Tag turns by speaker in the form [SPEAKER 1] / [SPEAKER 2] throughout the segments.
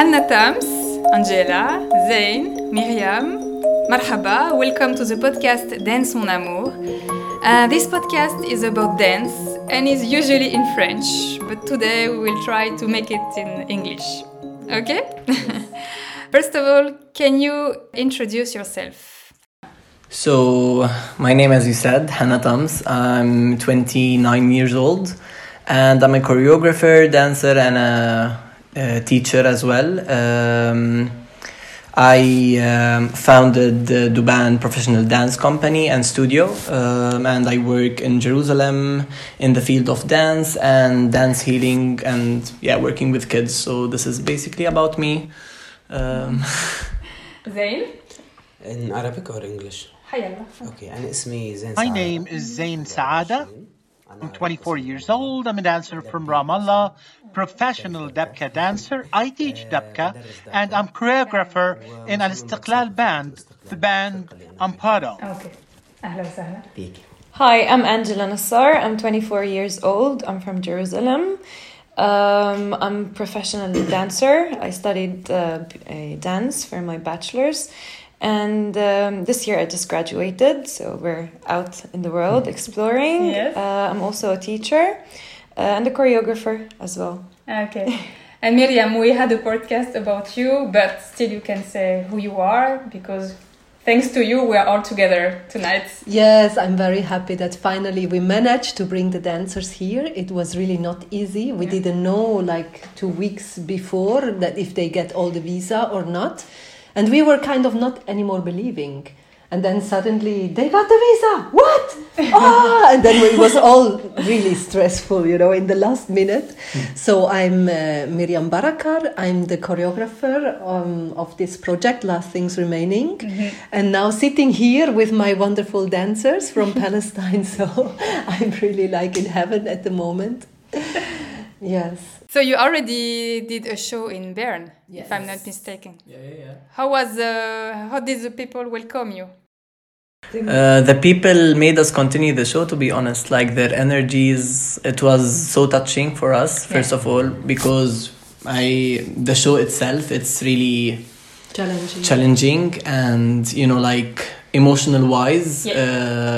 [SPEAKER 1] Hanna Tams, Angela, Zein, Miriam, Marhaba, welcome to the podcast Dance Mon Amour. Uh, this podcast is about dance and is usually in French, but today we will try to make it in English. Okay? First of all, can you introduce yourself?
[SPEAKER 2] So, my name, as you said, Hanna Tams. I'm 29 years old, and I'm a choreographer, dancer, and a uh, teacher as well. Um, I um, founded the Duban Professional Dance Company and Studio, um, and I work in Jerusalem in the field of dance and dance healing and yeah, working with kids. So this is basically about me. Um.
[SPEAKER 1] Zein?
[SPEAKER 3] In Arabic or English?
[SPEAKER 1] حيالله.
[SPEAKER 3] Okay, it's me, Zein
[SPEAKER 4] My name is Zein Saadeh. I'm 24 years old. I'm a dancer from Ramallah, professional Dabka dancer. I teach Dabka, and I'm choreographer in Al Istiqlal band, the band I'm part of.
[SPEAKER 1] Okay.
[SPEAKER 5] Hi, I'm Angela Nassar. I'm 24 years old. I'm from Jerusalem. Um, I'm a professional dancer. I studied uh, dance for my bachelor's and um, this year I just graduated, so we're out in the world exploring.
[SPEAKER 1] Yes.
[SPEAKER 5] Uh, I'm also a teacher uh, and a choreographer as well.
[SPEAKER 1] Okay. And Miriam, we had a podcast about you, but still you can say who you are because thanks to you we are all together tonight.
[SPEAKER 6] Yes, I'm very happy that finally we managed to bring the dancers here. It was really not easy. We didn't know like two weeks before that if they get all the visa or not. And we were kind of not anymore believing. And then suddenly they got the visa. What? ah! And then it was all really stressful, you know, in the last minute. So I'm uh, Miriam Barakar. I'm the choreographer um, of this project, Last Things Remaining. And now sitting here with my wonderful dancers from Palestine. So I'm really like in heaven at the moment. Yes.
[SPEAKER 1] So you already did a show in Bern, if I'm not mistaken.
[SPEAKER 2] yeah, yeah, yeah.
[SPEAKER 1] How was uh, how did the people welcome you?
[SPEAKER 2] Uh, the people made us continue the show to be honest like their energies it was so touching for us first of all because i the show itself it's really
[SPEAKER 6] Challenging.
[SPEAKER 2] challenging and you know like emotional wise
[SPEAKER 1] Yeah.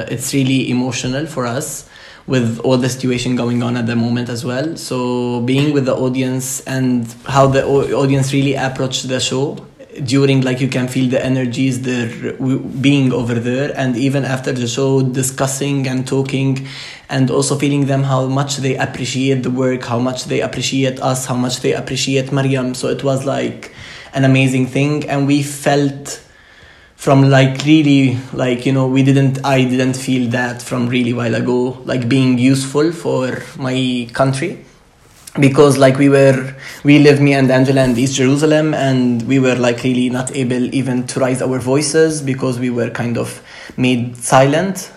[SPEAKER 2] uh, it's really emotional for us with all the situation going on at the moment as well. So being with the audience and how the audience really approached the show during like you can feel the energies they're being over there. And even after the show discussing and talking and also feeling them how much they appreciate the work how much they appreciate us how much they appreciate mariam. So it was like an amazing thing. And we felt from like really like you know we didn't i didn't feel that from really while ago like being useful for my country because like we were we live me and angela in east jerusalem and we were like really not able even to raise our voices because we were kind of made silent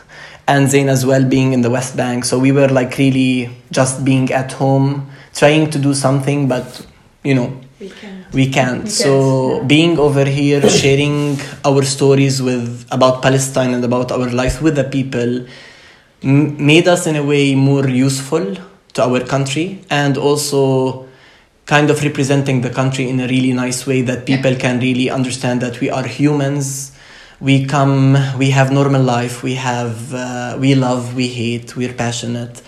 [SPEAKER 2] and zein as well being in the west bank so we were like really just being at home trying to do something but you know
[SPEAKER 5] We can.
[SPEAKER 2] We can't. So
[SPEAKER 1] yeah.
[SPEAKER 2] being over here sharing our stories with about palestine and about our life with the people m- made us in a way more useful to our country and also kind of representing the country in a really nice way that people can really understand that we are humans. We come we have normal life. We have uh, we love we hate we're passionate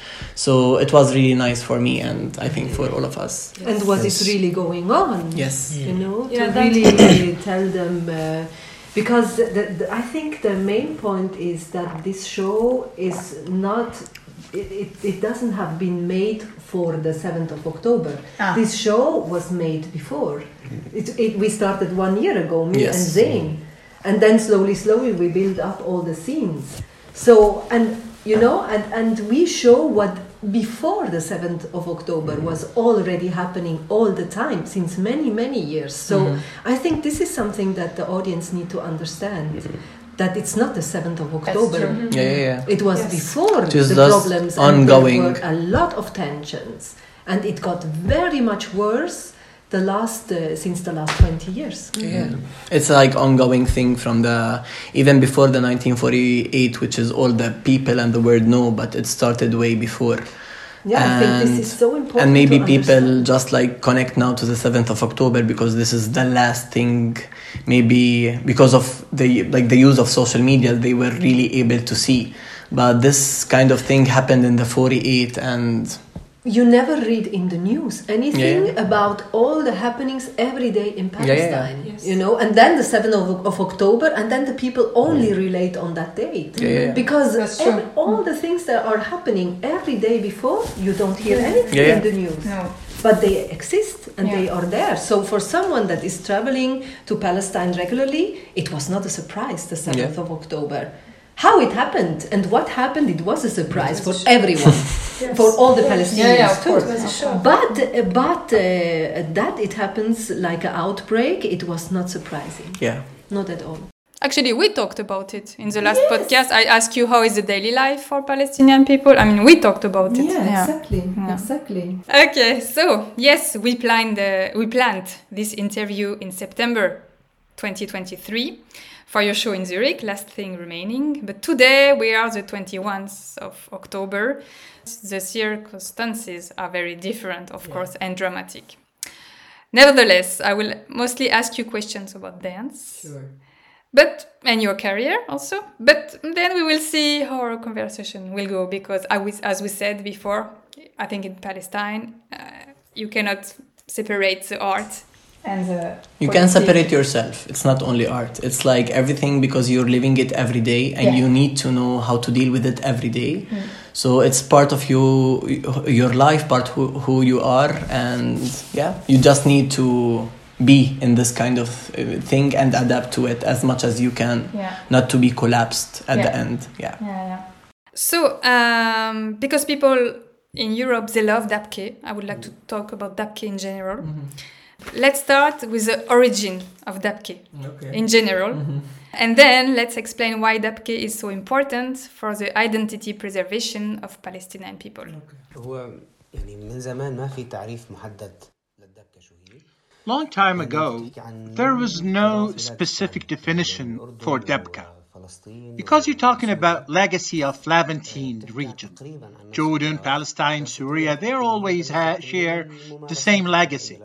[SPEAKER 2] so it was really nice for me and i think for all of us
[SPEAKER 6] And what is
[SPEAKER 3] Yes.
[SPEAKER 6] really going on?
[SPEAKER 2] yes
[SPEAKER 6] you know,
[SPEAKER 5] Yeah,
[SPEAKER 6] to
[SPEAKER 5] that-
[SPEAKER 6] really tell them. Uh, because the, the, I think the main point is that this show is not. It, it, it doesn't have been made for the 7th of October.
[SPEAKER 1] Ah.
[SPEAKER 6] This show was made before. It, it, we started one year ago, me
[SPEAKER 2] Yes.
[SPEAKER 6] and Zein. And then slowly, slowly we build up all the scenes. So, and you know, and, and we show what before the 7th of October mm-hmm. was already happening all the time since many, many years. So mm-hmm. I think this is something that the audience need to understand mm-hmm. that it's not the 7th of October.
[SPEAKER 1] true.
[SPEAKER 2] yeah yeah, yeah.
[SPEAKER 6] It was
[SPEAKER 5] Yes.
[SPEAKER 6] before
[SPEAKER 2] It was
[SPEAKER 6] the problems
[SPEAKER 2] ongoing.
[SPEAKER 6] and there were a lot of tensions and it got very much worse the last uh, since the last 20 years.
[SPEAKER 2] Yeah. It's like ongoing thing from the even before the 1948, which is all the people and the word know, but it started way before.
[SPEAKER 6] Yeah, I think this is so important.
[SPEAKER 2] And maybe people
[SPEAKER 6] understand.
[SPEAKER 2] just like connect now to the 7th of October because this is the last thing maybe because of the like the use of social media they were really able to see. But this kind of thing happened in the 48 and
[SPEAKER 6] you never read in the news anything
[SPEAKER 2] Yeah.
[SPEAKER 6] about all the happenings every day in
[SPEAKER 2] Yeah, yeah, yeah.
[SPEAKER 6] Palestine.
[SPEAKER 1] Yes.
[SPEAKER 6] You know, and then the 7th of, of October, and then the people only mm. relate on that date.
[SPEAKER 2] Yeah, yeah, yeah.
[SPEAKER 6] Because
[SPEAKER 1] That's
[SPEAKER 6] every, all the things that are happening every day before, you don't hear anything
[SPEAKER 2] Yeah, yeah.
[SPEAKER 6] in the news.
[SPEAKER 1] No.
[SPEAKER 6] But they exist and
[SPEAKER 1] Yeah.
[SPEAKER 6] they are there. So for someone that is traveling to Palestine regularly, it was not a surprise the 7th
[SPEAKER 2] Yeah.
[SPEAKER 6] of October. How it happened and what happened, it was a surprise for everyone, for all the Palestinians
[SPEAKER 1] Yeah, yeah,
[SPEAKER 6] too.
[SPEAKER 1] course. It was.
[SPEAKER 6] But but uh, that it happens like an outbreak, it was not surprising,
[SPEAKER 2] yeah.
[SPEAKER 6] not at all.
[SPEAKER 1] Actually, we talked about it in the last podcast. I asked you how is the daily life for Palestinian people. I mean, we talked about it.
[SPEAKER 6] exactly,
[SPEAKER 1] Yeah.
[SPEAKER 6] exactly.
[SPEAKER 1] Okay, so yes, we planned uh, we planned this interview in September 2023 for your show in Zurich, last thing remaining. But today we are the 21st of October. The circumstances are very different, of course, and dramatic. Nevertheless, I will mostly ask you questions about dance. But and your career also. But then we will see how our conversation will go because I was, as we said before, I think in Palestine uh, you cannot separate the art and the
[SPEAKER 2] You can separate yourself. It's not only art. It's like everything because you're living it every day and
[SPEAKER 1] Yeah.
[SPEAKER 2] you need to know how to deal with it every day. So it's part of you, your life, part who, who you are, and yeah, you just need to be in this kind of uh, thing and adapt to it as much as you can,
[SPEAKER 1] Yeah.
[SPEAKER 2] not to be collapsed at the end. Yeah.
[SPEAKER 1] Yeah, yeah. So, um, because people in Europe they love dabke I would like to talk about dabke in general let's start with the origin of Dabke okay. in general. Mm-hmm. And then let's explain why Dabke is so important for the identity preservation of Palestinian people.
[SPEAKER 4] Long time ago, there was no specific definition for Dabke Because you're talking about legacy of Levantine region, Jordan, Palestine, Syria, they always ha- share the same legacy.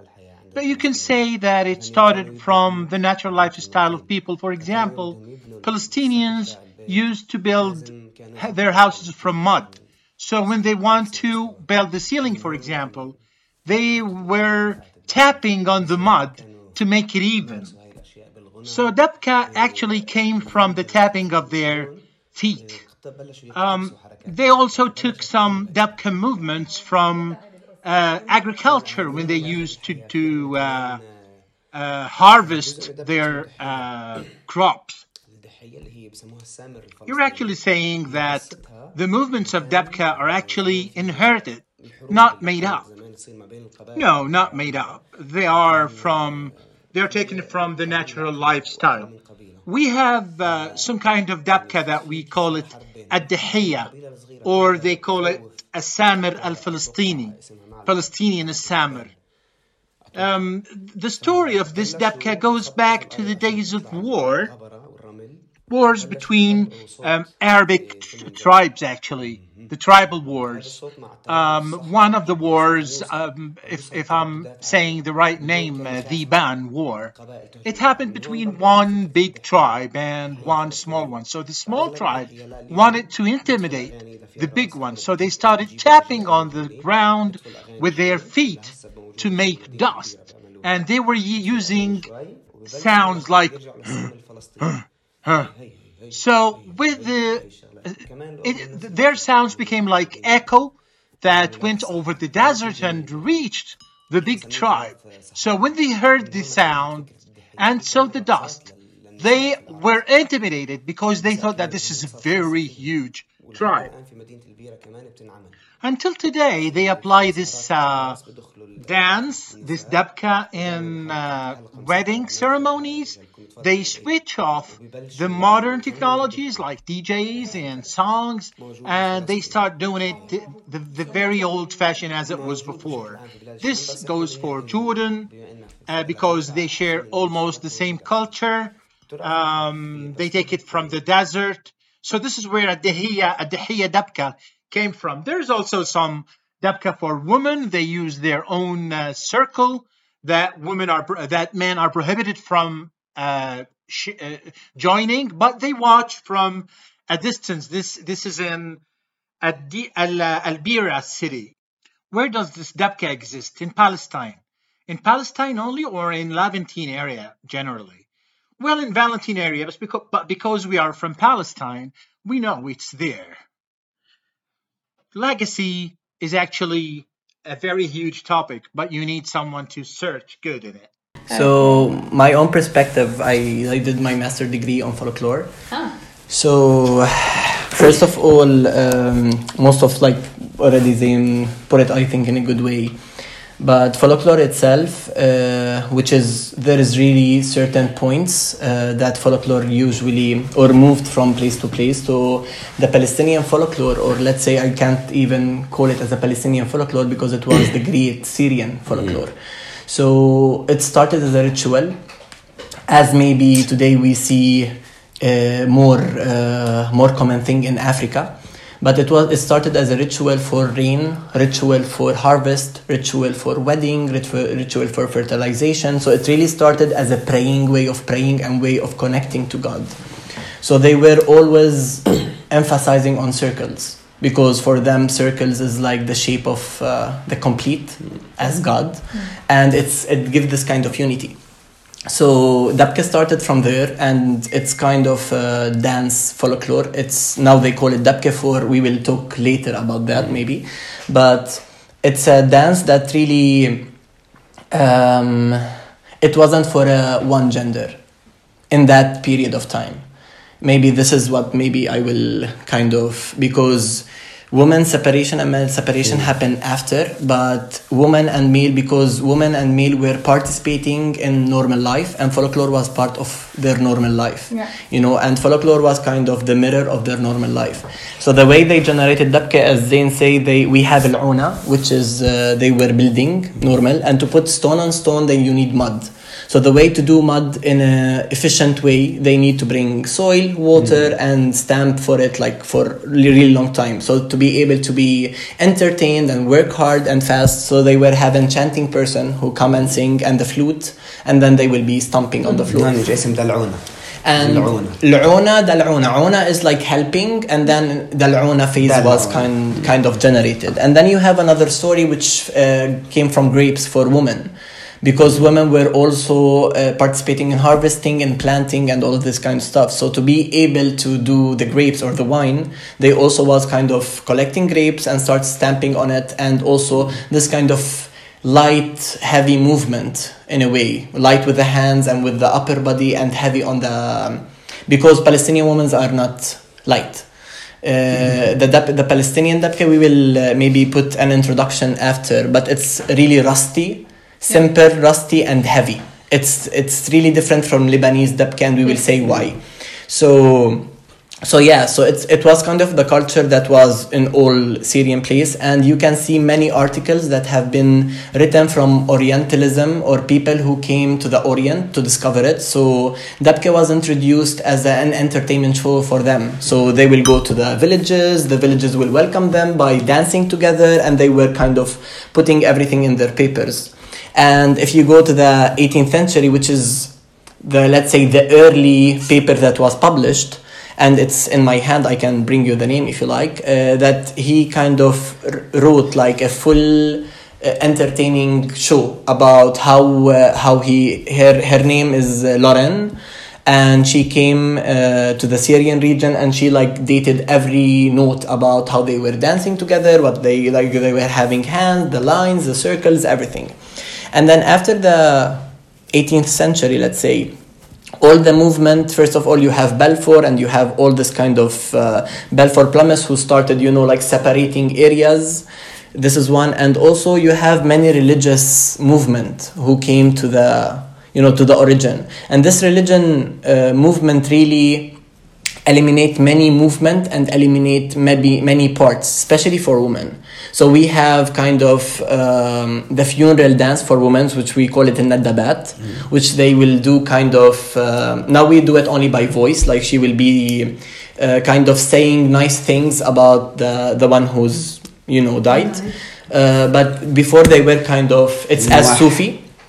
[SPEAKER 4] But you can say that it started from the natural lifestyle of people. For example, Palestinians used to build their houses from mud. So when they want to build the ceiling, for example, they were tapping on the mud to make it even. So Dabka actually came from the tapping of their feet. Um, they also took some Dabka movements from uh, agriculture when they used to, to uh, uh, harvest their uh, crops. You're actually saying that the movements of Dabka are actually inherited, not made up. No, not made up. They are from, they're taken from the natural lifestyle. We have uh, some kind of dabka that we call it ad or they call it a samir al-Falastini, Palestinian samir. Um, the story of this dabka goes back to the days of war, wars between um, Arabic tribes, actually, the tribal wars. Um, one of the wars, um, if, if I'm saying the right name, uh, the Ban War, it happened between one big tribe and one small one. So the small tribe wanted to intimidate the big one. So they started tapping on the ground with their feet to make dust. And they were using sounds like. So with the, it, their sounds became like echo that went over the desert and reached the big tribe. So when they heard the sound and saw the dust, they were intimidated because they thought that this is very huge tribe. Until today, they apply this uh, dance, this dabka, in uh, wedding ceremonies. They switch off the modern technologies like DJs and songs, and they start doing it the, the, the very old fashioned as it was before. This goes for Jordan uh, because they share almost the same culture. Um, they take it from the desert. So this is where a Dahiya, a Dabka came from. There's also some Dabka for women, they use their own uh, circle that women are that men are prohibited from uh, uh, joining, but they watch from a distance. This this is in Al Albira city. Where does this Dabka exist? In Palestine. In Palestine only, or in Levantine area generally? Well, in Levantine area, but because, but because we are from Palestine, we know it's there. Legacy is actually a very huge topic, but you need someone to search good in it.
[SPEAKER 2] So my own perspective, I, I did my master degree on folklore.
[SPEAKER 1] Ah.
[SPEAKER 2] So first of all, um, most of like already they put it, I think, in a good way. But folklore itself, uh, which is there is really certain points uh, that folklore usually or moved from place to place. So the Palestinian folklore, or let's say I can't even call it as a Palestinian folklore because it was the great Syrian folklore. So it started as a ritual, as maybe today we see uh, more uh, more common thing in Africa. But it was it started as a ritual for rain, ritual for harvest, ritual for wedding, ritual, ritual for fertilization. So it really started as a praying way of praying and way of connecting to God. So they were always emphasizing on circles because for them circles is like the shape of uh, the complete as God, and it's it gives this kind of unity. So Dabke started from there, and it's kind of uh, dance folklore. It's now they call it Dabke for. We will talk later about that maybe, but it's a dance that really um, it wasn't for uh, one gender in that period of time. Maybe this is what maybe I will kind of because woman separation and male separation happened after but woman and male because woman and male were participating in normal life and folklore was part of their normal life.
[SPEAKER 1] Yeah.
[SPEAKER 2] you know and folklore was kind of the mirror of their normal life. So the way they generated dabka as Zein say they we have al which is uh, they were building normal and to put stone on stone then you need mud so the way to do mud in a efficient way, they need to bring soil, water, and stamp for it like for really, really long time. So to be able to be entertained and work hard and fast, so they were have enchanting person who come and sing and the flute, and then they will be stomping on the floor.
[SPEAKER 3] هون اجى اسم دلعونه
[SPEAKER 2] And
[SPEAKER 3] العونة.
[SPEAKER 2] العونة dal'una. Una is like helping, and then dal'una phase was
[SPEAKER 3] دلعونة.
[SPEAKER 2] kind kind of generated. And then you have another story which uh, came from grapes for women, because women were also uh, participating in harvesting and planting and all of this kind of stuff. So to be able to do the grapes or the wine, they also was kind of collecting grapes and start stamping on it, and also this kind of light heavy movement in a way. Light with the hands and with the upper body and heavy on the because palestinian women are not light. Uh, the, dab- the palestinian dabka we will uh, maybe put an introduction after but it's really rusty simple rusty and heavy. It's it's really different from lebanese dabka and we will say why. So so yeah so it's it was kind of the culture that was in all syrian place and you can see many articles that have been written from orientalism or people who came to the orient to discover it. So dabka was introduced as an entertainment show for them. So they will go to the villages the villages will welcome them by dancing together and they were kind of putting everything in their papers and if you go to the 18th century which is the let's say the early paper that was published and it's in my hand i can bring you the name if you like uh, that he kind of wrote like a full uh, entertaining show about how uh, how he her her name is uh, Lauren and she came uh, to the Syrian region and she like dated every note about how they were dancing together what they like they were having hands the lines the circles everything and then after the 18th century let's say all the movement first of all you have balfour and you have all this kind of uh, balfour plumbers who started you know like separating areas. This is one. And also you have many religious movement who came to the you know to the origin. And this religion uh, movement really eliminate many movement and eliminate maybe many parts especially for women. So we have kind of um, the funeral dance for women which we call it in nadabat which they will do kind of um now we do it only by voice like she will be uh, kind of saying nice things about the the one who's you know died. Uh, but before they were kind of it's as
[SPEAKER 3] Mwah.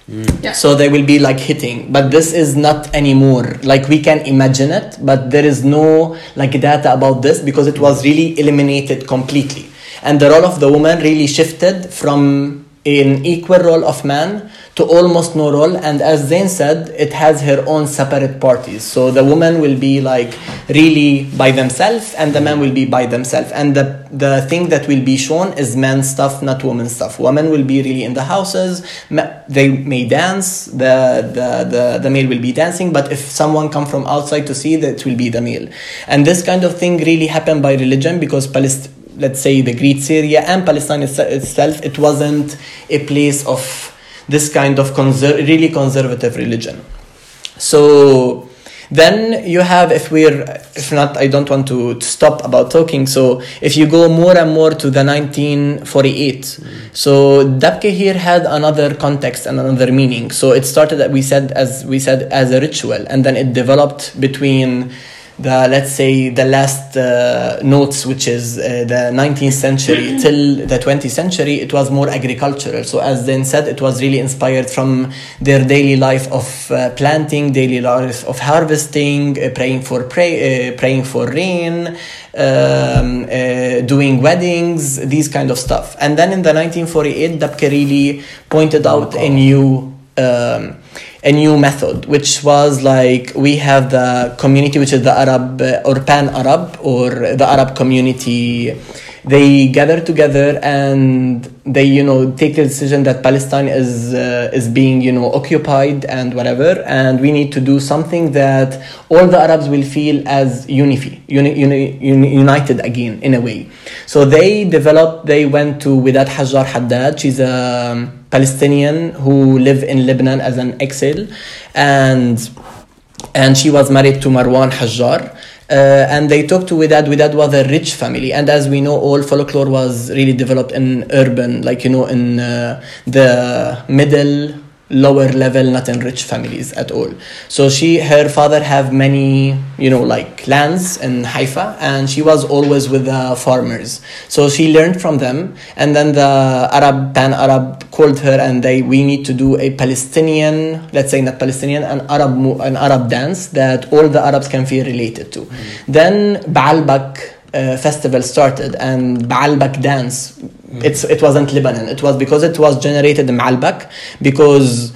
[SPEAKER 1] Yeah.
[SPEAKER 2] So they will be like hitting, but this is not anymore. Like we can imagine it, but there is no like data about this because it was really eliminated completely, and the role of the woman really shifted from an equal role of man to almost no role. And as Zein said, it has her own separate parties. So the woman will be like really by themselves, and the man will be by themselves. And the the thing that will be shown is man stuff, not woman stuff. Women will be really in the houses. They may dance. The, the the the male will be dancing. But if someone come from outside to see, that will be the male. And this kind of thing really happened by religion because Palestine let's say the Greek Syria and Palestine itself, it wasn't a place of this kind of conser- really conservative religion. So then you have, if we're, if not, I don't want to, to stop about talking. So if you go more and more to the 1948, mm-hmm. so Dabke here had another context and another meaning. So it started, that we said, as we said, as a ritual, and then it developed between the let's say the last uh, notes which is uh, the 19th century till the 20th century it was more agricultural. So as Zein said it was really inspired from their daily life of uh, planting daily life of harvesting uh, praying for pray, uh, praying for rain um, uh, doing weddings these kind of stuff. And then in the 1948 Dabke really pointed out a new um, a new method, which was like we have the community, which is the Arab uh, or Pan Arab or the Arab community. They gather together and they, you know, take the decision that Palestine is uh, is being, you know, occupied and whatever, and we need to do something that all the Arabs will feel as unify, uni, uni, uni, united again in a way. So they developed. They went to Widad Hajar Haddad. She's a Palestinian who live in Lebanon as an exile, and and she was married to Marwan Hajjar. Uh, and they talked to Widad. Widad was a rich family, and as we know, all folklore was really developed in urban, like you know, in uh, the middle lower level not in rich families at all. So she her father have many you know like lands in haifa and she was always with the farmers. So she learned from them and then the arab pan arab called her and they we need to do a palestinian let's say not palestinian an arab an arab dance that all the arabs can feel related to. Mm. Then baalbak uh, festival started and baalbak dance it's it wasn't Lebanon. It was because it was generated in Baalbak because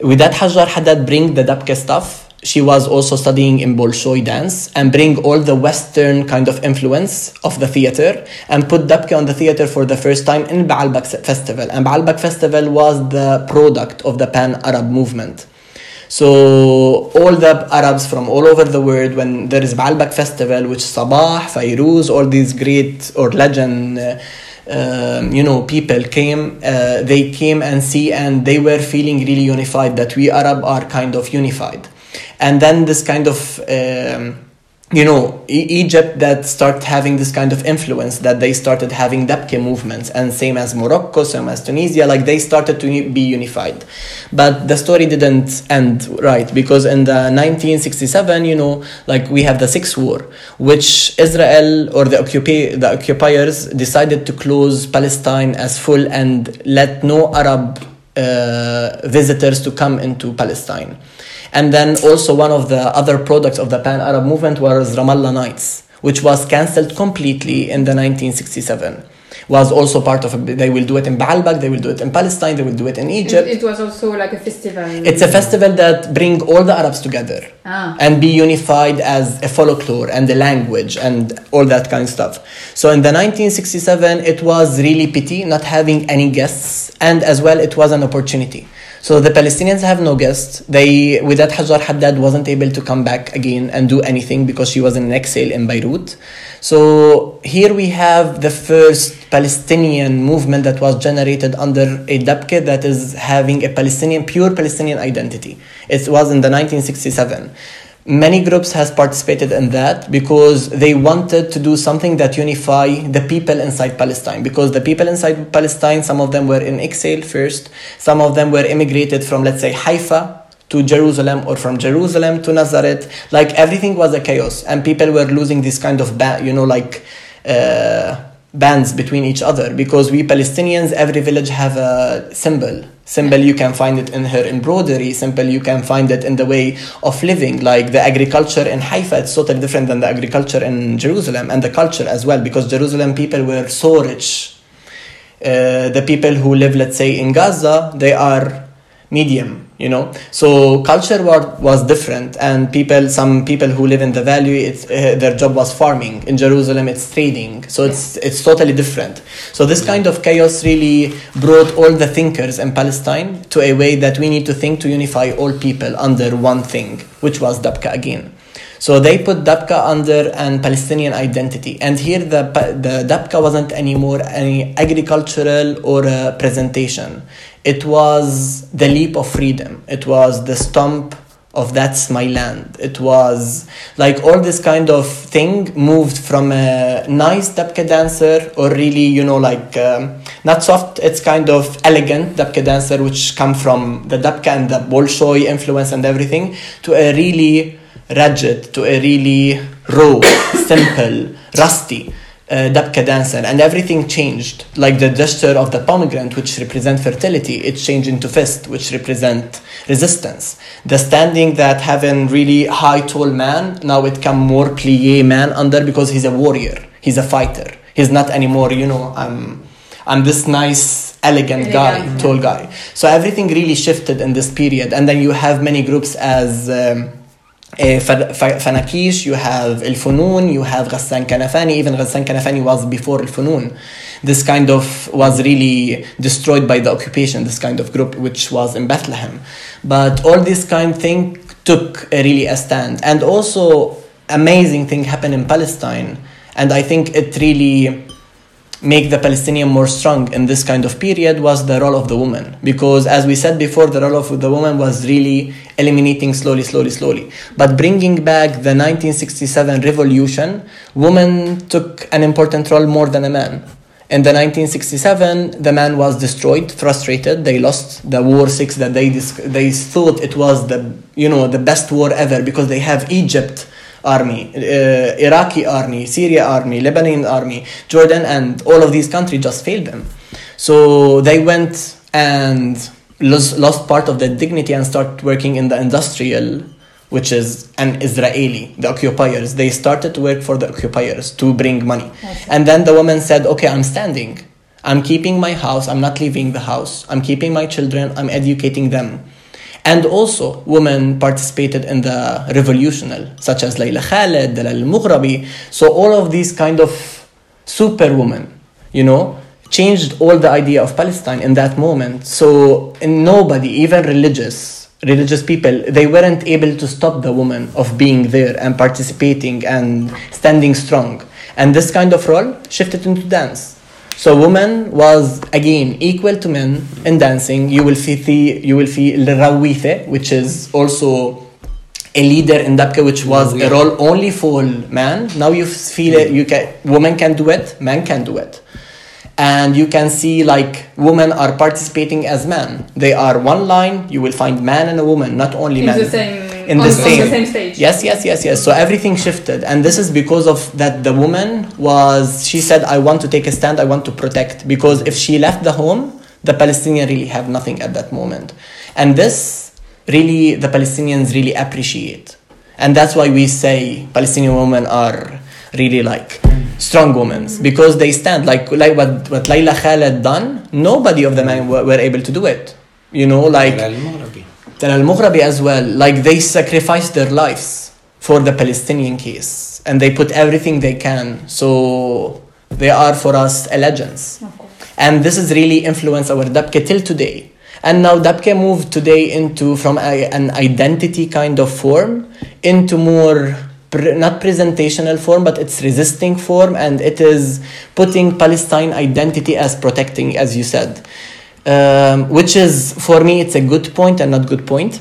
[SPEAKER 2] Widad Hajar Haddad bring the Dabke stuff. She was also studying in Bolshoi dance and bring all the Western kind of influence of the theater and put Dabke on the theater for the first time in Baalbak festival. And Baalbak festival was the product of the Pan-Arab movement. So all the Arabs from all over the world, when there is Baalbak festival, which Sabah, Fairuz, all these great or legend, uh, um, you know, people came, uh, they came and see, and they were feeling really unified. That we Arab are kind of unified, and then this kind of. Um, you know, e- Egypt that start having this kind of influence that they started having Dabke movements and same as Morocco, same as Tunisia, like they started to be unified. But the story didn't end right because in the 1967, you know, like we have the Six War, which Israel or the, occupi- the occupiers decided to close Palestine as full and let no Arab uh, visitors to come into Palestine. And then also one of the other products of the Pan-Arab movement was Ramallah Nights, which was cancelled completely in the 1967. Was also part of, a, they will do it in Baalbak, they will do it in Palestine, they will do it in Egypt.
[SPEAKER 1] It, it was also like a festival.
[SPEAKER 2] It's a festival that bring all the Arabs together
[SPEAKER 1] Ah.
[SPEAKER 2] and be unified as a folklore and the language and all that kind of stuff. So in the 1967, it was really pity not having any guests, and as well, it was an opportunity. So the Palestinians have no guests. They, Widad, Hajar Haddad wasn't able to come back again and do anything because she was in exile in Beirut. So here we have the first Palestinian movement that was generated under a Dabke that is having a Palestinian, pure Palestinian identity. It was in the 1967 many groups has participated in that because they wanted to do something that unify the people inside palestine. Because the people inside palestine some of them were in exile first some of them were immigrated from let's say haifa to jerusalem or from jerusalem to nazareth. Like everything was a chaos and people were losing this kind of ba- you know like uh, bands between each other because we Palestinians, every village have a symbol. Symbol you can find it in her embroidery. Symbol you can find it in the way of living. Like the agriculture in Haifa, it's totally different than the agriculture in Jerusalem and the culture as well because Jerusalem people were so rich. Uh, the people who live, let's say, in Gaza, they are medium you know? So culture was, was different and people some people who live in the valley it's, uh, their job was farming. In jerusalem it's trading. So it's it's totally different. So this kind of chaos really brought all the thinkers in palestine to a way that we need to think to unify all people under one thing which was dabka again so they put Dabka under an Palestinian identity. And here the, the Dabka wasn't anymore any agricultural or a presentation. It was the leap of freedom. It was the stump of that's my land. It was like all this kind of thing moved from a nice dabka dancer or really, you know, like um, not soft, it's kind of elegant dabka dancer, which come from the dabka and the Bolshoi influence and everything, to a really rigid, to a really raw, simple, rusty uh, dabka dancer. And everything changed. Like the gesture of the pomegranate which represent fertility it changed into fist which represent resistance. The standing that having really high tall man now it come more plie man under because he's a warrior. He's a fighter. He's not anymore you know i'm i'm this nice elegant guy tall guy. So everything really shifted in this period. And then you have many groups as um, Eh, Fanakish, you have El Funun, you have Ghassan Kanafani. Even Ghassan Kanafani was before El Funun. This kind of was really destroyed by the occupation, this kind of group, which was in Bethlehem. But all this kind of thing took a really a stand. And also, amazing thing happened in Palestine. And I think it really make the Palestinian more strong in this kind of period was the role of the woman. Because as we said before, the role of the woman was really eliminating slowly, slowly, slowly. But bringing back the 1967 revolution, women took an important role more than a man. In the 1967, the man was destroyed, frustrated. They lost the war six that they they thought it was the you know the best war ever because they have Egypt army, uh, Iraqi army, Syria army, Lebanon army, Jordan, and all of these countries just failed them. So they went and lost, lost part of their dignity and started working in the industrial, which is an Israeli, the occupiers. They started to work for the occupiers to bring money. And then the woman said, Okay, I'm standing. I'm keeping my house. I'm not leaving the house. I'm keeping my children. I'm educating them. And also, women participated in the revolutionary, such as Layla Khaled, Dalal Mughrabi. So all of these kind of superwomen, you know, changed all the idea of Palestine in that moment. So nobody, even religious, religious people, they weren't able to stop the woman of being there and participating and standing strong. And this kind of role shifted into dance. So woman was again equal to men in dancing. You will see the, you will see Rawithe, which is also a leader in Dabka, which was a role only for man. Now you feel it, you can woman can do it, man can do it. And you can see like women are participating as men. They are one line, you will find man and a woman, not only men
[SPEAKER 1] the same
[SPEAKER 2] in
[SPEAKER 1] on,
[SPEAKER 2] the
[SPEAKER 1] on
[SPEAKER 2] same,
[SPEAKER 1] the same stage.
[SPEAKER 2] Yes, yes, yes, yes. So everything shifted, and this is because of that. The woman was. She said, "I want to take a stand. I want to protect." Because if she left the home, the Palestinians really have nothing at that moment, and this really the Palestinians really appreciate, and that's why we say Palestinian women are really like strong women mm-hmm. because they stand like like what what Layla Khaled done. Nobody of the men were, were able to do it. You know, like. Dalal Mughrabi as well, like they sacrificed their lives for the Palestinian case and they put everything they can. So they are for us a legends. And this has really influenced our Dabke till today. And now Dabke moved today into from a, an identity kind of form into more pre, not presentational form, but it's resisting form, and it is putting Palestine identity as protecting, as you said um, which is for me it's a good point and not good point.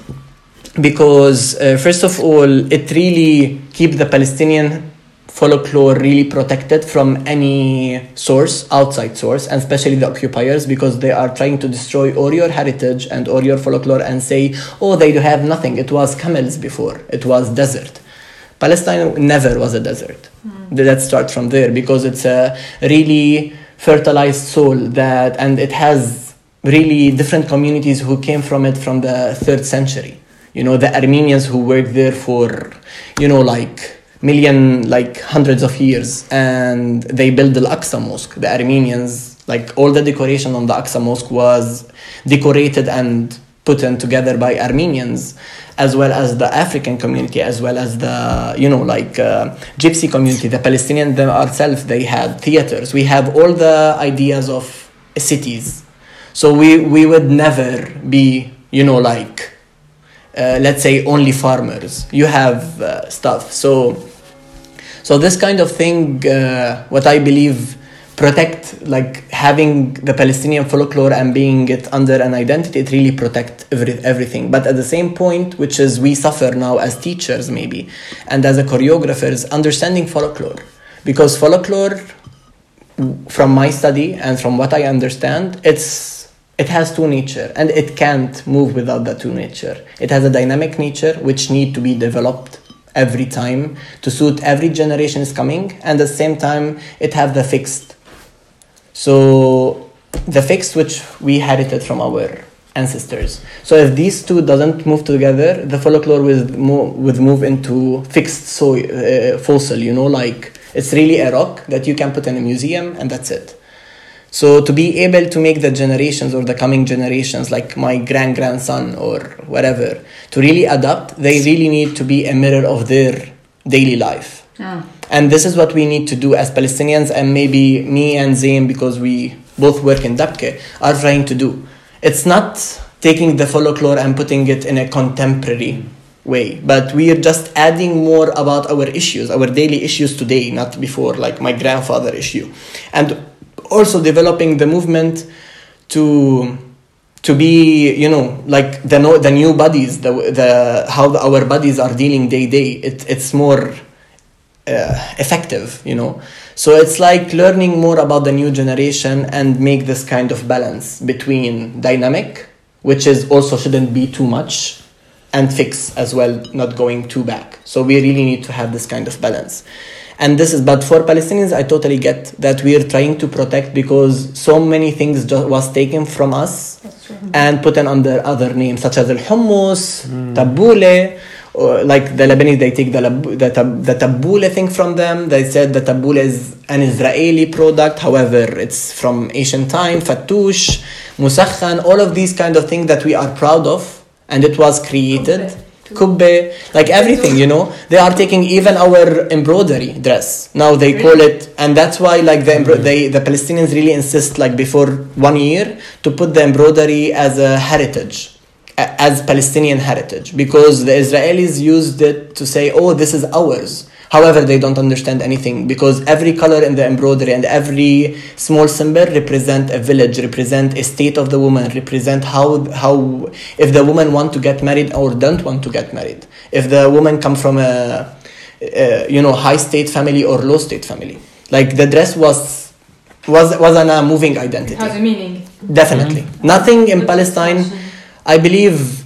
[SPEAKER 2] Because uh, first of all it really keep the palestinian folklore really protected from any source outside source and especially the occupiers because they are trying to destroy all your heritage and all your folklore and say oh they do have nothing. It was camels before. It was desert. Palestine never was a desert. Let's start from there because it's a really fertilized soil that, and it has really different communities who came from it from the third century. You know, the Armenians who worked there for, you know, like million, like hundreds of years, and they built the Al-Aqsa Mosque. The Armenians, like all the decoration on the Aqsa Mosque was decorated and put in together by Armenians as well as the African community, as well as the, you know, like uh, Gypsy community, the Palestinians themselves, they had theaters. We have all the ideas of cities. So we, we would never be, you know, like, uh, let's say only farmers. You have uh, stuff. So, so this kind of thing, uh, what I believe protect like having the Palestinian folklore and being it under an identity, it really protect every, everything. But at the same point, which is we suffer now as teachers maybe, and as a choreographers, understanding folklore. Because folklore, from my study and from what I understand, it's it has two nature and it can't move without that two nature. It has a dynamic nature which need to be developed every time to suit every generation is coming and at the same time it have the fixed so the fixed which we inherited from our ancestors. So if these two doesn't move together, the folklore will move, would move into fixed soil, uh, fossil. You know, like it's really a rock that you can put in a museum and that's it. So to be able to make the generations or the coming generations, like my grand grandson or whatever, to really adapt, they really need to be a mirror of their daily life. Ah. And this is what we need to do as Palestinians, and maybe me and Zein, because we both work in Dabke, are trying to do. It's not taking the folklore and putting it in a contemporary way, but we are just adding more about our issues, our daily issues today, not before, like my grandfather issue. And also developing the movement to to be you know like the the new bodies the the how our bodies are dealing day day. It, it's more uh, effective you know. So it's like learning more about the new generation and make this kind of balance between dynamic which is also shouldn't be too much and fix as well not going too back. So we really need to have this kind of balance and this is but for palestinians i totally get that we are trying to protect because so many things just was taken from us and put in under other names such as al hummus mm. tabbouleh or like the Lebanese, they take the, the, the tabbouleh thing from them. They said the tabbouleh is an Israeli product. However, it's from ancient time, fattoush, musakhan, all of these kind of things that we are proud of. And it was created. Kubbe, like everything, you know. They are taking even our embroidery dress. Now they call it, and that's why like the mm-hmm. they the Palestinians really insist like before one year to put the embroidery as a heritage as Palestinian heritage because the Israelis used it to say, oh, this is ours. However, they don't understand anything because every color in the embroidery and every small symbol represent a village, represent a state of the woman, represent how how if the woman want to get married or don't want to get married, if the woman come from a, a you know high state family or low state family. Like the dress was was was an, a moving identity.
[SPEAKER 1] Has a meaning.
[SPEAKER 2] Definitely, mm-hmm. nothing in Palestine I believe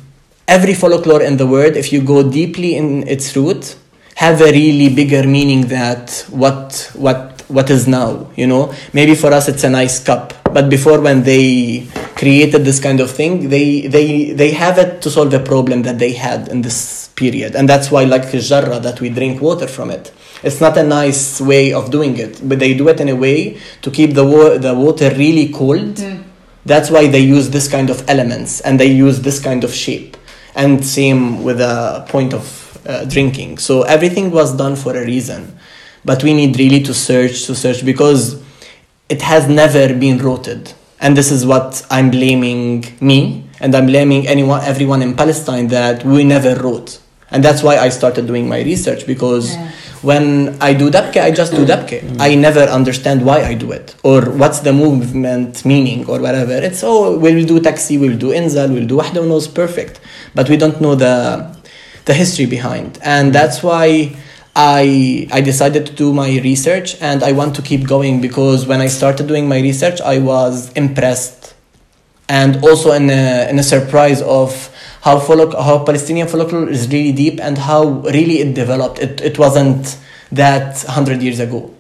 [SPEAKER 2] every folklore in the world, if you go deeply in its root, have a really bigger meaning that what what what is now. You know, maybe for us it's a nice cup, but before when they created this kind of thing, they they they have it to solve a problem that they had in this period, and that's why like jarra that we drink water from it. It's not a nice way of doing it, but they do it in a way to keep the wa- the water really cold. Mm that's why they use this kind of elements and they use this kind of shape. And same with the point of uh, drinking. So everything was done for a reason. But we need really to search, to search, because it has never been rooted. And this is what I'm blaming me, and I'm blaming anyone, everyone in Palestine that we never wrote. And that's why I started doing my research because. Yeah when I do dabke, I just do dabke. Mm. I never understand why I do it or what's the movement meaning or whatever. It's oh, we'll do taxi, we'll do inzal, we'll do wahda knows perfect, but we don't know the the history behind, and that's why. I I decided to do my research and I want to keep going because when I started doing my research I was impressed and also in a, in a surprise of how follow- how Palestinian folklore is really deep and how really it developed. It it wasn't that hundred years ago.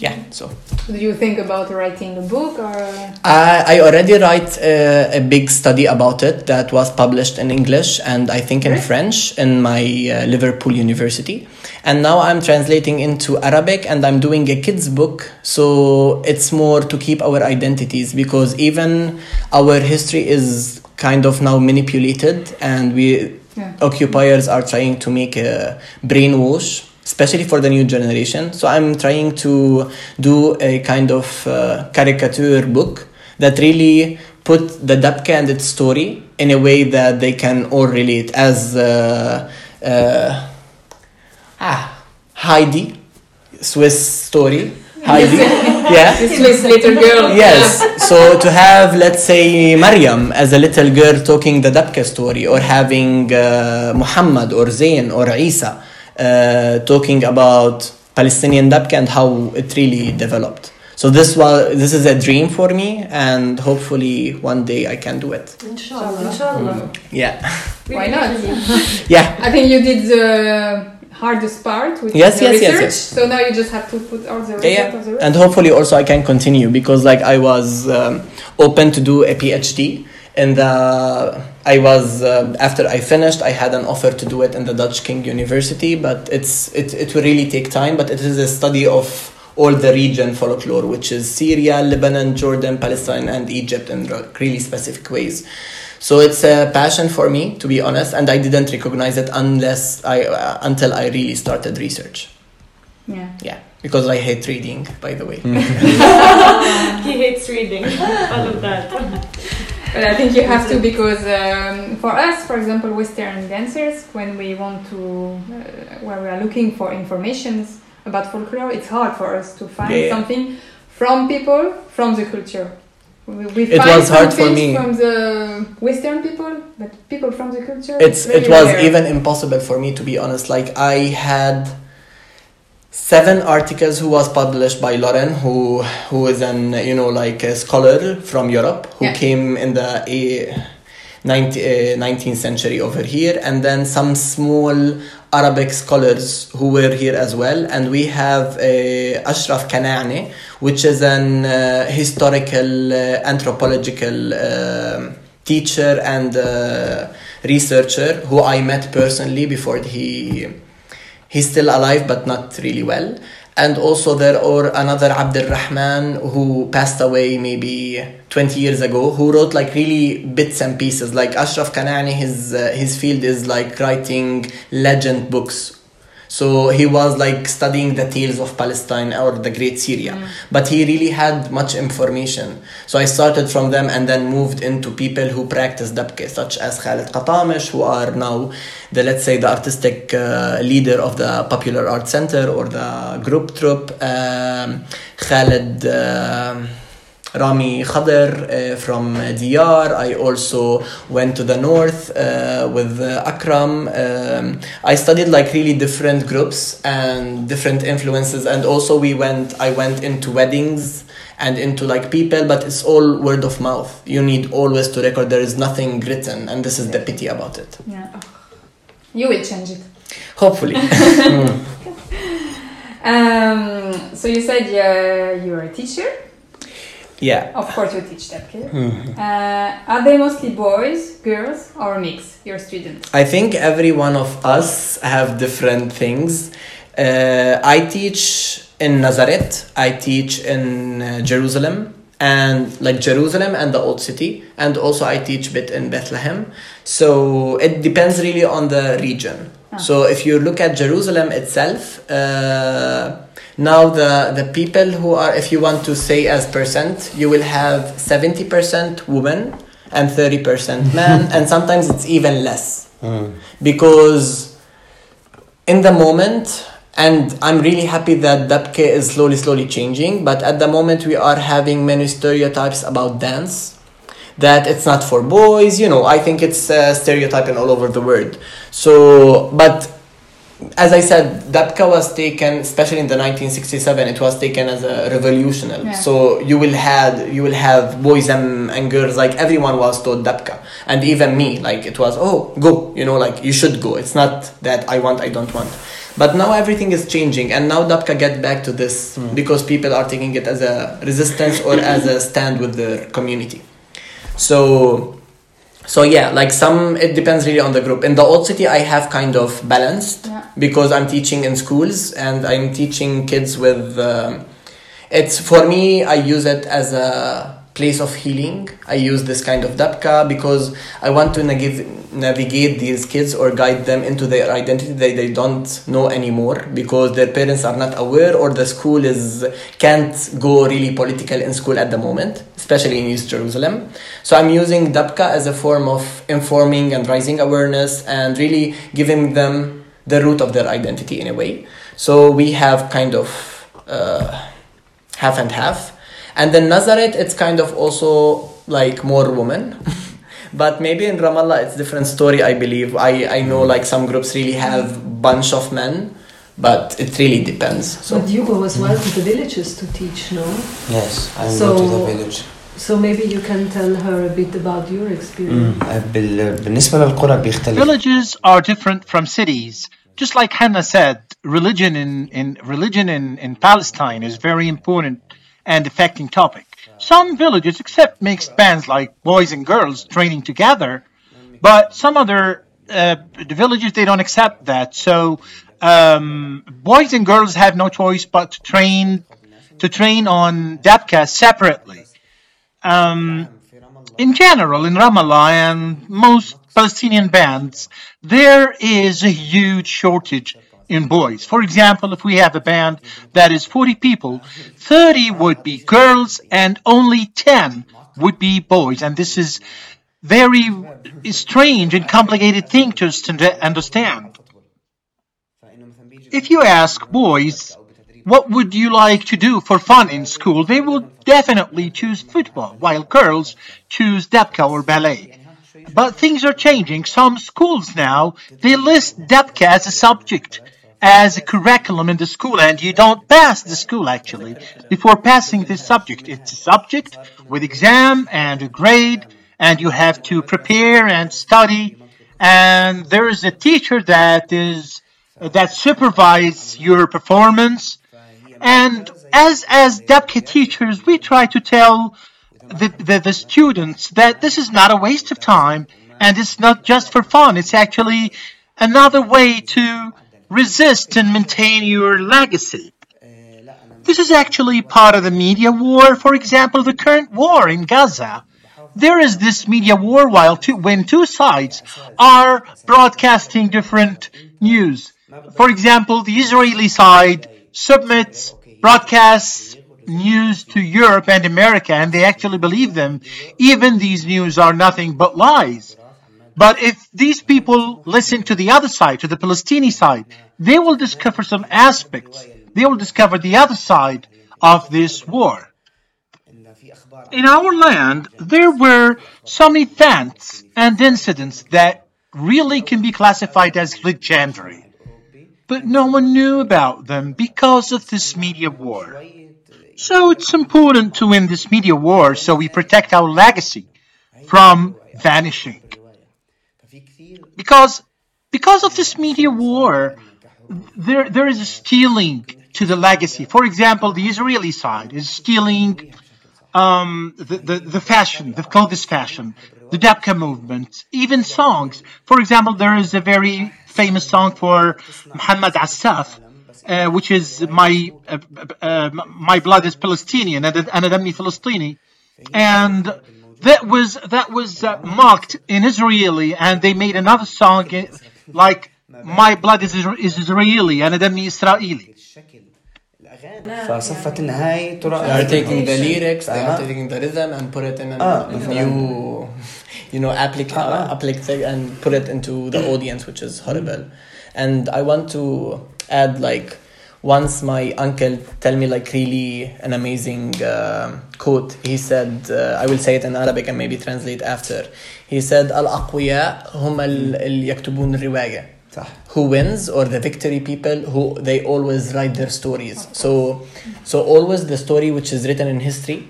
[SPEAKER 2] Yeah, so
[SPEAKER 1] Do you think about writing a book or?
[SPEAKER 2] I, I already write uh, a big study about it that was published in English and I think in
[SPEAKER 1] Really?
[SPEAKER 2] French in my uh, Liverpool University. And now I'm translating into Arabic and I'm doing a kids book. So it's more to keep our identities because even our history is kind of now manipulated and we
[SPEAKER 1] Yeah.
[SPEAKER 2] occupiers are trying to make a brainwash especially for the new generation. So i'm trying to do a kind of uh, caricature book that really put the dabka and its story in a way that they can all relate as uh, uh, ah, heidi swiss story. Heidi. Yeah.
[SPEAKER 1] Swiss little girl.
[SPEAKER 2] Yes. so to have, let's say, Maryam as a little girl talking the Dabka story, or having uh, Muhammad or Zain or Isa talking about Palestinian Dabka and how it really developed. So this was this is a dream for me, and hopefully one day I can do it.
[SPEAKER 6] Inshallah.
[SPEAKER 5] Inshallah.
[SPEAKER 2] Yeah,
[SPEAKER 1] Why not?
[SPEAKER 2] yeah.
[SPEAKER 1] I think you did the hardest part with
[SPEAKER 2] Yes,
[SPEAKER 1] the
[SPEAKER 2] yes, yes,
[SPEAKER 1] research.
[SPEAKER 2] yes.
[SPEAKER 1] So now you just have to put all the result
[SPEAKER 2] Yeah,
[SPEAKER 1] of the
[SPEAKER 2] and hopefully also I can continue because like I was um, open to do a PhD in the I was uh, after I finished I had an offer to do it in the Dutch King University but it's it it will really take time but it is a study of all the region folklore which is Syria, Lebanon, Jordan, Palestine and Egypt in really specific ways. So it's a passion for me to be honest and I didn't recognize it unless I uh, until I really started research.
[SPEAKER 1] yeah.
[SPEAKER 2] Yeah, because I hate reading, by the way.
[SPEAKER 5] he hates reading. All of that.
[SPEAKER 1] But I think you have to because um, for us, for example, Western dancers, when we want to, uh, when we are looking for informations about folklore, it's hard for us to find
[SPEAKER 2] Yeah,
[SPEAKER 1] something from people from the culture. We, we
[SPEAKER 2] It
[SPEAKER 1] find
[SPEAKER 2] was hard for me.
[SPEAKER 1] from the Western people, but people from the culture.
[SPEAKER 2] It's
[SPEAKER 1] very
[SPEAKER 2] it was
[SPEAKER 1] rare.
[SPEAKER 2] even impossible for me to be honest. Like I had seven articles who was published by Lauren, who who is an you know like a scholar from Europe who
[SPEAKER 1] Yeah.
[SPEAKER 2] came in the a, 19, uh, 19th century over here, and then some small Arabic scholars who were here as well, and we have uh, Ashraf Kanaana, which is an uh, historical uh, anthropological um teacher and uh, researcher who I met personally before he he's still alive but not really well. And also there are another Abdul Rahman who passed away maybe 20 years ago who wrote like really bits and pieces. Like Ashraf Kanaana his uh, his field is like writing legend books so he was like studying the tales of Palestine or the Great Syria, but he really had much information. So I started from them and then moved into people who practice dabke, such as Khalid Qatamish, who are now the let's say the artistic uh, leader of the Popular Art Center or the group troupe. Um, Khalid. um Rami Khader uh, from DR. I also went to the north uh, with uh, Akram. Um, I studied like really different groups and different influences, and also we went. I went into weddings and into like people, but it's all word of mouth. You need always to record. There is nothing written, and this is the pity about it.
[SPEAKER 1] Yeah. You will change it.
[SPEAKER 2] Hopefully,
[SPEAKER 1] Um, so you said uh, you're a teacher.
[SPEAKER 2] Yeah.
[SPEAKER 1] Of course, you teach that kid. Uh, are they mostly boys, girls, or a mix? Your students?
[SPEAKER 2] I think every one of us have different things. Uh, I teach in Nazareth. I teach in uh, Jerusalem and like Jerusalem and the old city, and also I teach bit in Bethlehem. So it depends really on the region. So if you look at Jerusalem itself, uh, now the the people who are, if you want to say as percent, you will have seventy percent women and thirty percent men, and sometimes it's even less. Because in the moment and i'm really happy that dabke is slowly slowly changing but at the moment we are having many stereotypes about dance that it's not for boys you know i think it's uh, stereotyping all over the world. So but as I said, Dabka was taken, especially in the 1967, it was taken as a revolutionary.
[SPEAKER 1] Yeah.
[SPEAKER 2] So you will had you will have boys and, and girls like everyone was taught Dabka, and even me, like it was oh go, you know, like you should go. It's not that I want, I don't want. But now everything is changing, and now Dabka get back to this hmm. because people are taking it as a resistance or as a stand with their community. So so yeah like some it depends really on the group in the old city i have kind of balanced
[SPEAKER 1] Yeah.
[SPEAKER 2] because i'm teaching in schools and i'm teaching kids with um, it's for me i use it as a place of healing. I use this kind of dabka because i want to navigate, navigate these kids or guide them into their identity that they don't know anymore because their parents are not aware or the school is can't go really political in school at the moment especially in east jerusalem. So i'm using dabka as a form of informing and raising awareness and really giving them the root of their identity in a way. So we have kind of uh, half and half. And then Nazareth, it's kind of also like more women. but maybe in Ramallah, it's different story, I believe. I, I know like some groups really have bunch of men but it really depends. So
[SPEAKER 6] but you go as well to the villages to teach, no?
[SPEAKER 3] Yes, I
[SPEAKER 6] so,
[SPEAKER 3] go to the village.
[SPEAKER 6] So maybe you can tell her a bit about your experience.
[SPEAKER 4] Villages are different from cities. Just like Hanna said, religion in, in religion in, in Palestine is very important and affecting topic. Some villages accept mixed bands like boys and girls training together, but some other uh, the villages they don't accept that. So um, boys and girls have no choice but to train to train on dabka separately. Um, in general, in Ramallah and most Palestinian bands, there is a huge shortage in boys. For example, if we have a band that is 40 people, 30 would be girls and only 10 would be boys. And this is very strange and complicated thing to understand. If you ask boys, what would you like to do for fun in school? They will definitely choose football, while girls choose dabka or ballet. But things are changing. Some schools now, they list dabka as a subject, as a curriculum in the school, and you don't pass the school actually before passing this subject. It's a subject with exam and a grade, and you have to prepare and study. And there is a teacher that is that supervise your performance. And as as Dabke teachers, we try to tell the, the, the students that this is not a waste of time and it's not just for fun. It's actually another way to resist and maintain your legacy. This is actually part of the media war. For example, the current war in Gaza. There is this media war while two, when two sides are broadcasting different news. For example, the Israeli side submits, broadcasts news to Europe and America, and they actually believe them. Even these news are nothing but lies. But if these people listen to the other side, to the Palestinian side, they will discover some aspects. They will discover the other side of this war. In our land, there were some events and incidents that really can be classified as legendary. But no one knew about them because of this media war. So it's important to win this media war so we protect our legacy from vanishing because because of this media war, there there is stealing to the legacy. For example, the Israeli side is stealing um, the, the, the fashion, the clothes fashion, the dabka movement, even songs. For example, there is a very famous song for Muhammad Assaf, uh, which is my uh, uh, my blood is Palestinian and Anadami Palestini, and that was that was uh, mocked in Israeli, and they made another song uh, like my blood is, is Israeli أنا دمي إسرائيلي.
[SPEAKER 3] فصفة النهاية ترى
[SPEAKER 2] They are taking the lyrics, they are
[SPEAKER 3] Uh-huh.
[SPEAKER 2] taking the rhythm and put it in a
[SPEAKER 3] Ah, مثلاً.
[SPEAKER 2] new, you know, applic-
[SPEAKER 3] Ah, ah.
[SPEAKER 2] applic thing and put it into the audience, which is horrible. And I want to add like once my uncle tell me like really an amazing uh, quote. He said, uh, I will say it in Arabic and maybe translate after. He said, الأقوياء هم ال- اللي يكتبون الرواية. who wins or the victory people who they always write their stories so so always the story which is written in history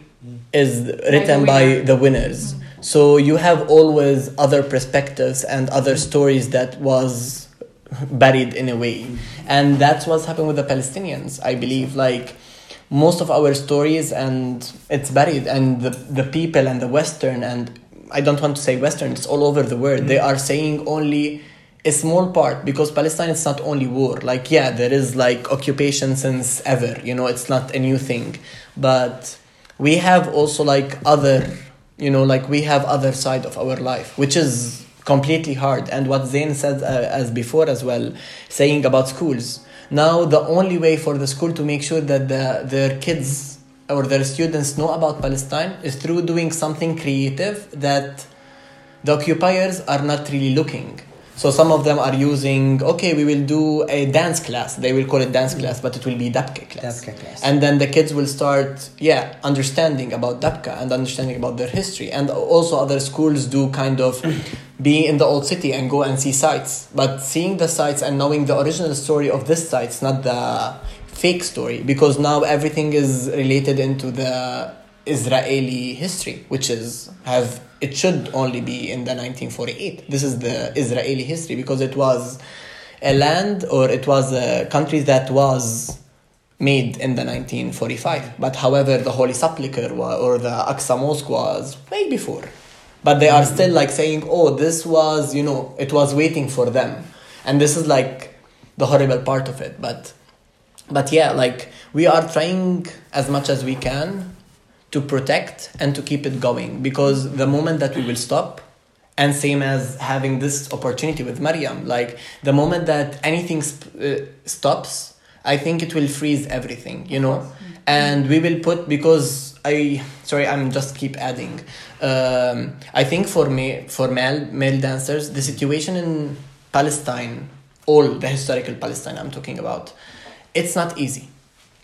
[SPEAKER 2] is written by
[SPEAKER 1] winner.
[SPEAKER 2] the winners so you have always other perspectives and other stories that was buried in a way and that's what's happened with the palestinians. I believe like most of our stories and it's buried and the, the people and the western and i don't want to say western it's all over the world they mm-hmm. are saying only a small part because palestine is not only war. Like yeah there is like occupation since ever you know it's not a new thing. But we have also like other you know like we have other side of our life which is completely hard. And what Zein said uh, as before as well saying about schools. Now the only way for the school to make sure that the, their kids or their students know about palestine is through doing something creative that the occupiers are not really looking so some of them are using okay we will do a dance class. They will call it dance class but it will be dabka class.
[SPEAKER 3] Dabka class.
[SPEAKER 2] and then the kids will start yeah understanding about dabka and understanding about their history. And also other schools do kind of be in the old city and go and see sites. But seeing the sites and knowing the original story of this sites not the fake story because now everything is related into the Israeli history, which is have it should only be in the 1948. This is the Israeli history because it was a land or it was a country that was made in the 1945. But however, the Holy Sepulchre or the Aqsa Mosque was way before. But they are still like saying, oh, this was, you know, it was waiting for them. And this is like the horrible part of it. But but yeah like we are trying as much as we can to protect and to keep it going. Because the moment that we will stop and same as having this opportunity with Mariam like the moment that anything sp- uh, stops i think it will freeze everything you know? And we will put because i sorry i'm just keep adding. Um, i think for me for male male dancers the situation in palestine all the historical palestine i'm talking about it's not easy.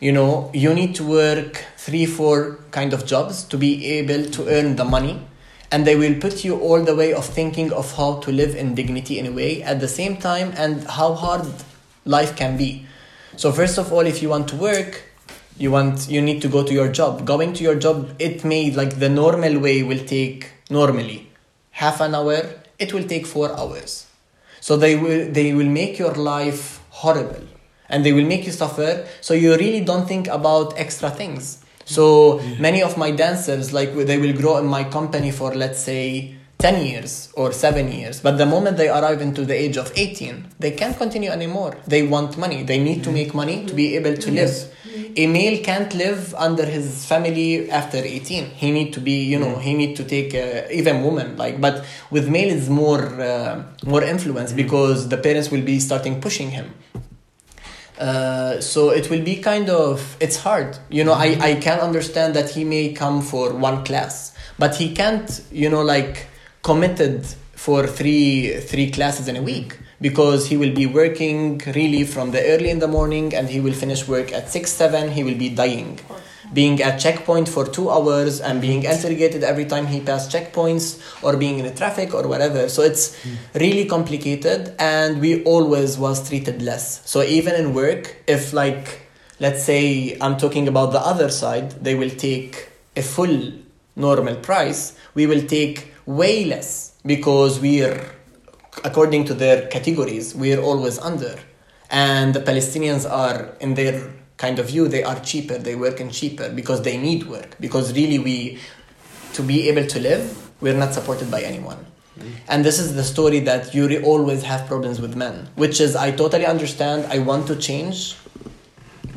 [SPEAKER 2] You know you need to work three four kind of jobs to be able to earn the money. And they will put you all the way of thinking of how to live in dignity in a way at the same time and how hard life can be. So first of all if you want to work you want you need to go to your job. Going to your job it may like the normal way will take normally half an hour. It will take 4 hours. So they will they will make your life horrible and they will make you suffer. So you really don't think about extra things so many of my dancers like they will grow in my company for let's say 10 years or 7 years. But the moment they arrive into the age of 18 they can't continue anymore. They want money. They need to make money to be able to live. A male can't live under his family after 18 he need to be you know he need to take uh, even woman like but with male is more uh, more influence because the parents will be starting pushing him uh, so it will be kind of it's hard. You know I, I can understand that he may come for one class but he can't you know like committed for three three classes in a week because he will be working really from the early in the morning and he will finish work at 6 7 he will be dying being at checkpoint for two hours and being interrogated every time he passed checkpoints or being in the traffic or whatever. So it's really complicated and we always was treated less. So even in work if like let's say i'm talking about the other side they will take a full normal price. We will take way less because we're according to their categories we're always under. And the palestinians are in their kind of view they are cheaper they work in cheaper because they need work. Because really we to be able to live we're not supported by anyone. Mm-hmm. And this is the story that you always have problems with men which is i totally understand i want to change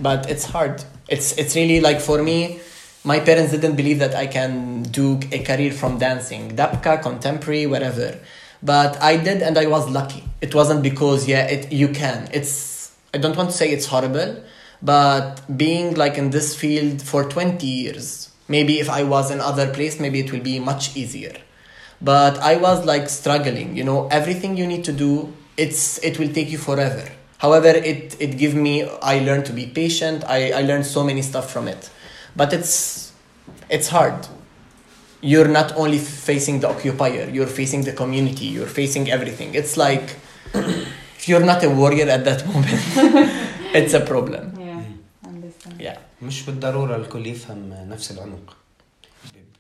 [SPEAKER 2] but it's hard. It's it's really like for me my parents didn't believe that i can do a career from dancing dabka contemporary whatever. But i did and i was lucky. It wasn't because yeah it you can. It's i don't want to say it's horrible but being like in this field for 20 years maybe if i was in other place maybe it will be much easier. But i was like struggling you know everything you need to do it's it will take you forever. However it it give me i learned to be patient. I i learned so many stuff from it. But it's it's hard. You're not only facing the occupier you're facing the community you're facing everything. It's like if you're not a warrior at that moment, it's a problem.
[SPEAKER 1] Yeah, understand.
[SPEAKER 2] Yeah.
[SPEAKER 3] مش بالضرورة الكل يفهم نفس العمق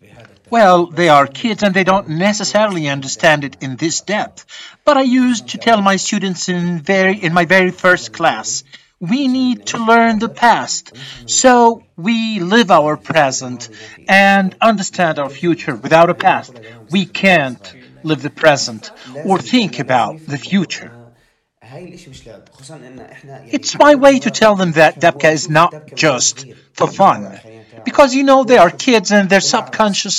[SPEAKER 3] بهذا التفكير.
[SPEAKER 4] Well, they are kids and they don't necessarily understand it in this depth. But I used to tell my students in very in my very first class, we need to learn the past so we live our present and understand our future. Without a past, we can't live the present or think about the future.
[SPEAKER 3] هاي الاشي مش لعب خصوصا ان احنا يعني
[SPEAKER 4] It's my way to tell them that Dabka is not just for fun. Because you know, they are kids and they're subconscious.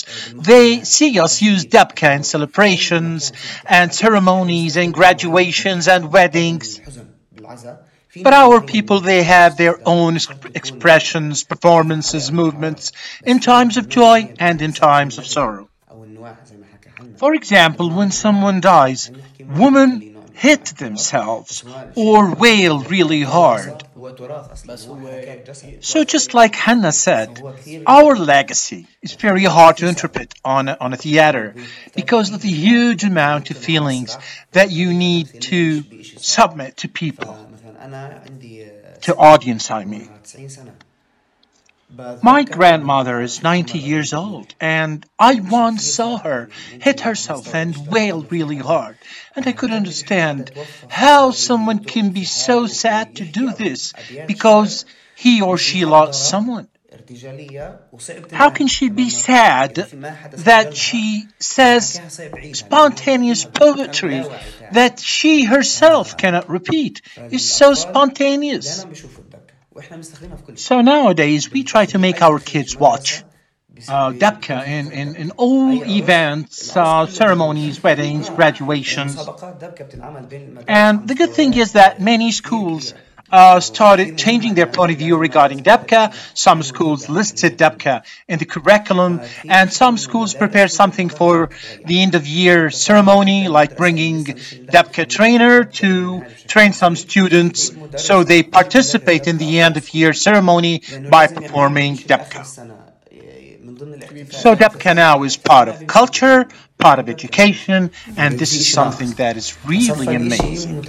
[SPEAKER 4] They see us use Dabka in celebrations and ceremonies and graduations and weddings.
[SPEAKER 3] حزن بالعزاء في
[SPEAKER 4] But our people, they have their own exp- expressions, performances, movements in times of joy and in times of sorrow.
[SPEAKER 3] او النواح زي ما حكى حنا
[SPEAKER 4] For example, when someone dies, women hit themselves or wail really hard. So, just like Hanna said, our legacy is very hard to interpret on a, on a theater because of the huge amount of feelings that you need to submit to people, to audience, I mean. My grandmother is 90 years old, and I once saw her hit herself and wail really hard. And I could understand how someone can be so sad to do this because he or she lost someone. How can she be sad that she says spontaneous poetry that she herself cannot repeat? It's so spontaneous. So nowadays, we try to make our kids watch uh, Dabka in, in, in all events, uh, ceremonies, weddings, graduations. And the good thing is that many schools uh, started changing their point of view regarding Dabke. Some schools listed Dabke in the curriculum, and some schools prepared something for the end of year ceremony, like bringing Dabke trainer to train some students so they participate in the end of year ceremony by performing
[SPEAKER 3] Dabke.
[SPEAKER 4] So Dabke now is part of culture, part of education, and this is something that is really amazing.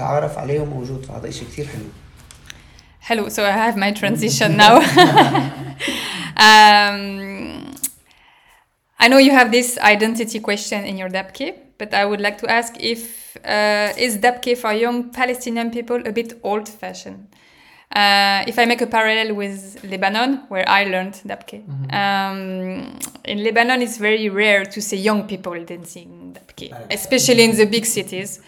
[SPEAKER 1] Hello, so I have my transition now. um, I know you have this identity question in your Dabke, but I would like to ask if uh, is Dabke for young Palestinian people a bit old-fashioned? Uh, if I make a parallel with Lebanon, where I learned Dabke, um, in Lebanon it's very rare to see young people dancing Dabke, especially in the big cities.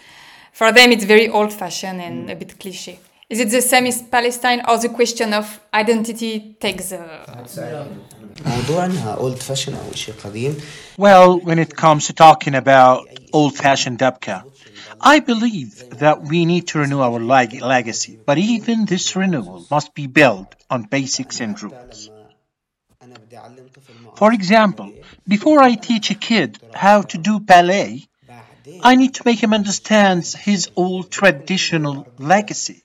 [SPEAKER 1] For them, it's very old-fashioned and a bit cliche. Is it the same as Palestine or the question of identity takes
[SPEAKER 3] uh, a...
[SPEAKER 4] Well, when it comes to talking about old fashioned dabka, I believe that we need to renew our leg- legacy, but even this renewal must be built on basics and rules. For example, before I teach a kid how to do ballet, I need to make him understand his old traditional legacy.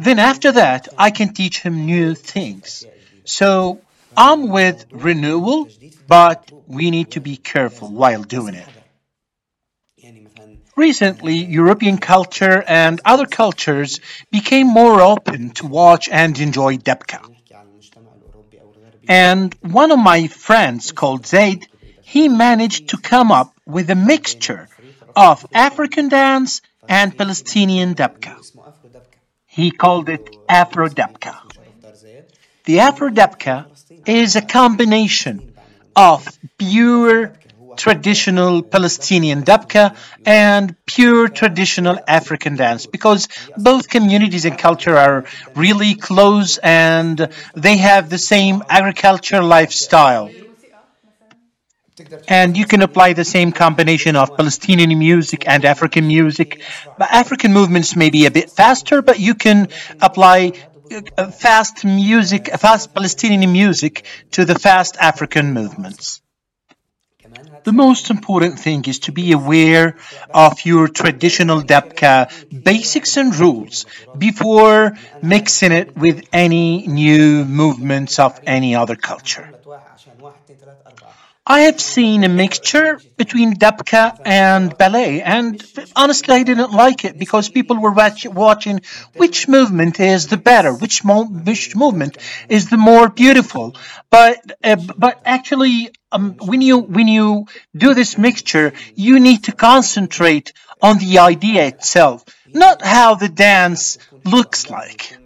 [SPEAKER 4] Then after that, I can teach him new things. So I'm with renewal, but we need to be careful while doing it. Recently, European culture and other cultures became more open to watch and enjoy Debka. And one of my friends called Zaid, he managed to come up with a mixture of African dance and Palestinian Debka. He called it
[SPEAKER 3] Afrodepka.
[SPEAKER 4] The Afrodepka is a combination of pure traditional Palestinian Dabka and pure traditional African dance because both communities and culture are really close and they have the same agriculture lifestyle. And you can apply the same combination of Palestinian music and African music. African movements may be a bit faster, but you can apply uh, uh, fast music, fast Palestinian music to the fast African movements. The most important thing is to be aware of your traditional Dabka basics and rules before mixing it with any new movements of any other culture. I have seen a mixture between dabka and ballet, and honestly, I didn't like it because people were watch- watching which movement is the better, which, mo- which movement is the more beautiful. But uh, but actually, um, when you when you do this mixture, you need to concentrate on the idea itself, not how the dance looks like.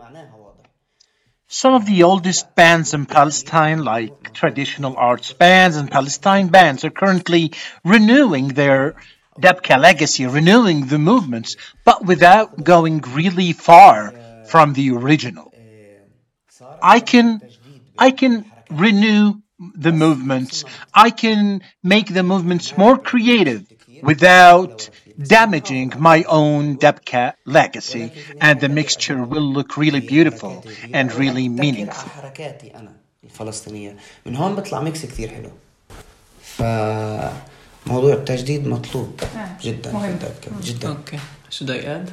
[SPEAKER 4] Some of the oldest bands in Palestine, like traditional arts bands and Palestine bands, are currently renewing their Dabka legacy, renewing the movements, but without going really far from the original. I can, I can renew the movements. I can make the movements more creative without damaging my own Dabka legacy, and the mixture will look really beautiful and really meaningful.
[SPEAKER 3] حركاتي انا الفلسطينيه من هون بيطلع ميكس كثير حلو فموضوع التجديد مطلوب جدا
[SPEAKER 1] مهم.
[SPEAKER 3] جدا جدا
[SPEAKER 2] Okay. should I add?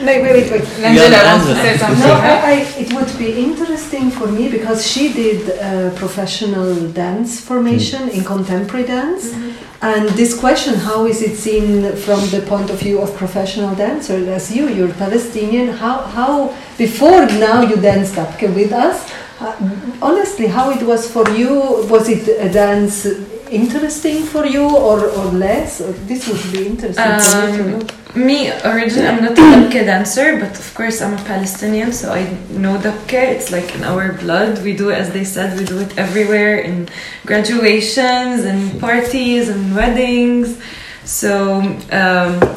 [SPEAKER 1] Wait, wait, wait, wait.
[SPEAKER 2] Angela
[SPEAKER 1] wants to say something.
[SPEAKER 6] No, I, I, it would be interesting for me because she did uh, professional dance formation in contemporary dance. And this question, how is it seen from the point of view of professional dancers? As you, you're Palestinian, how, how before now you danced Dabke with us, uh, honestly, how it was for you? Was it a dance interesting for you or, or less? Or this would be interesting for me to know.
[SPEAKER 5] Me, originally, I'm not a Dabke dancer, but of course, I'm a Palestinian, so I know Dabke. It's like in our blood. We do, as they said, we do it everywhere in graduations and parties and weddings. So, um,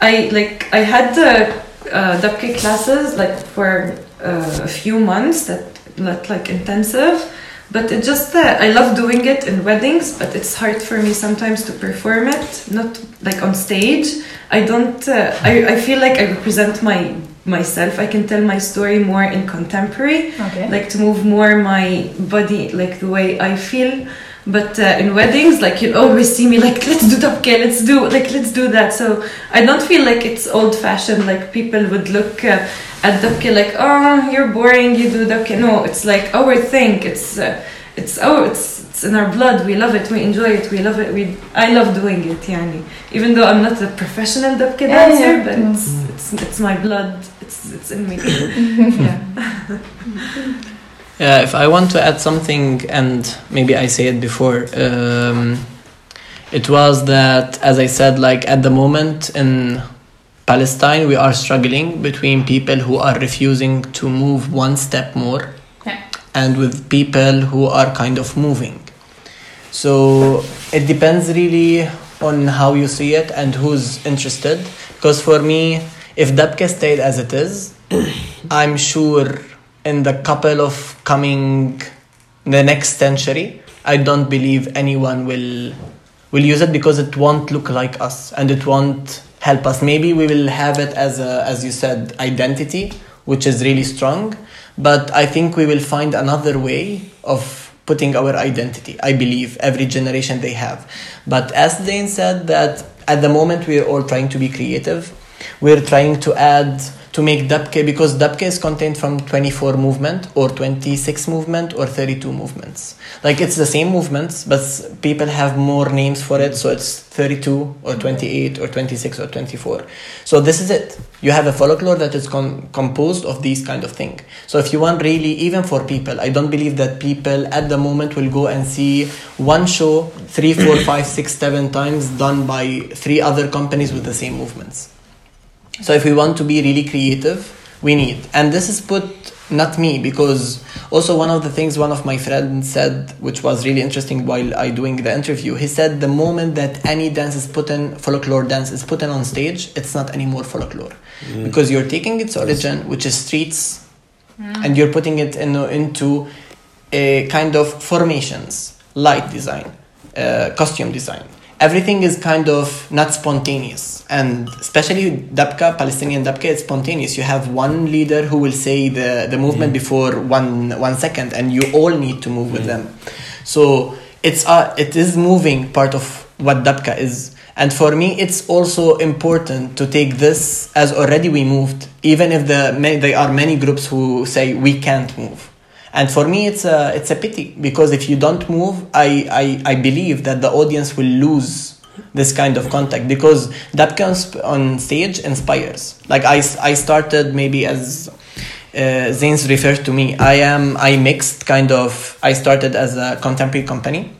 [SPEAKER 5] I like I had the uh, Dabke classes like for uh, a few months that not like intensive. But it just uh, I love doing it in weddings, but it's hard for me sometimes to perform it, not like on stage. I don't. Uh, I I feel like I represent my myself. I can tell my story more in contemporary,
[SPEAKER 1] Okay.
[SPEAKER 5] like to move more my body, like the way I feel. But uh, in weddings, like you'll always see me like let's do dabke, let's do like let's do that. So I don't feel like it's old fashioned. Like people would look uh, at dabke like oh you're boring, you do dabke. No, it's like our thing. It's uh, it's oh it's it's in our blood. We love it. We enjoy it. We love it. We I love doing it. Yani. Even though I'm not a professional dabke dancer,
[SPEAKER 1] yeah.
[SPEAKER 5] but
[SPEAKER 1] Mm.
[SPEAKER 5] it's, it's it's my blood. It's it's in me. yeah.
[SPEAKER 2] Yeah, if I want to add something, and maybe I say it before, um, it was that, as I said, like at the moment in Palestine, we are struggling between people who are refusing to move one step more
[SPEAKER 1] Yeah.
[SPEAKER 2] and with people who are kind of moving. So it depends really on how you see it and who's interested. Because for me, if Dabke stayed as it is, I'm sure in the couple of coming the next century, I don't believe anyone will will use it because it won't look like us and it won't help us. Maybe we will have it as a as you said identity, which is really strong, but I think we will find another way of putting our identity. I believe every generation they have. But as Dane said that at the moment we're all trying to be creative. We're trying to add to make Dabke because Dabke is contained from 24 movement or 26 movement or 32 movements. Like it's the same movements, but people have more names for it. So it's 32 or 28 or 26 or 24. So this is it. You have a folklore that is con- composed of these kind of thing. So if you want really, even for people, I don't believe that people at the moment will go and see one show three, four, five, six, seven times done by three other companies with the same movements. So if we want to be really creative, we need. And this is put not me because also one of the things one of my friends said, which was really interesting while I doing the interview, he said the moment that any dance is put in folklore dance is put in on stage, it's not anymore folklore because you're taking its origin, which is streets, and you're putting it in, into a kind of formations, light design, uh, costume design. Everything is kind of not spontaneous, and especially Dabka, Palestinian Dabka, it's spontaneous. You have one leader who will say the, the movement before one one second, and you all need to move with them. So it's uh, it is moving part of what Dabka is. And for me, it's also important to take this as already we moved, even if the there are many groups who say we can't move. And for me, it's a it's a pity because if you don't move, I I, I believe that the audience will lose this kind of contact because that comes on stage inspires. Like I I started maybe as uh, Zein's referred to me. I am I mixed kind of. I started as a contemporary company,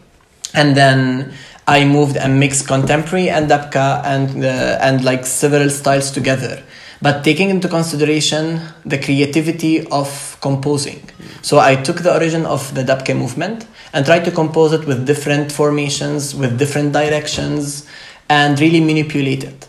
[SPEAKER 2] and then I moved and mixed contemporary and dabka and uh, and like several styles together. But taking into consideration the creativity of composing. So I took the origin of the Dabke movement and tried to compose it with different formations, with different directions, and really manipulate it.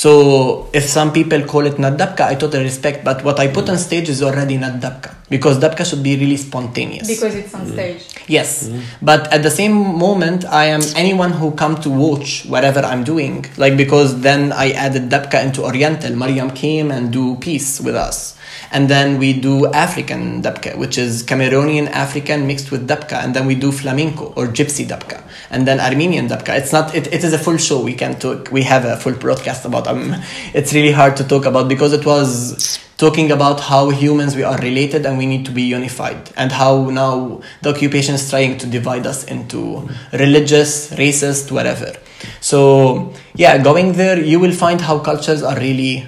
[SPEAKER 2] So if some people call it not dabka, I totally respect. But what I put on stage is already not dabka because dabka should be really spontaneous.
[SPEAKER 1] Because it's on stage.
[SPEAKER 2] Yes, but at the same moment, I am anyone who come to watch whatever I'm doing. Like because then I added dabka into Oriental. Mariam came and do peace with us. And then we do African dabka, which is Cameroonian African mixed with dabka. And then we do flamenco or gypsy dabka. And then Armenian dabka. It's not, it, it is a full show. We can talk, we have a full broadcast about um, It's really hard to talk about because it was talking about how humans we are related and we need to be unified and how now the occupation is trying to divide us into religious, racist, whatever. So yeah, going there, you will find how cultures are really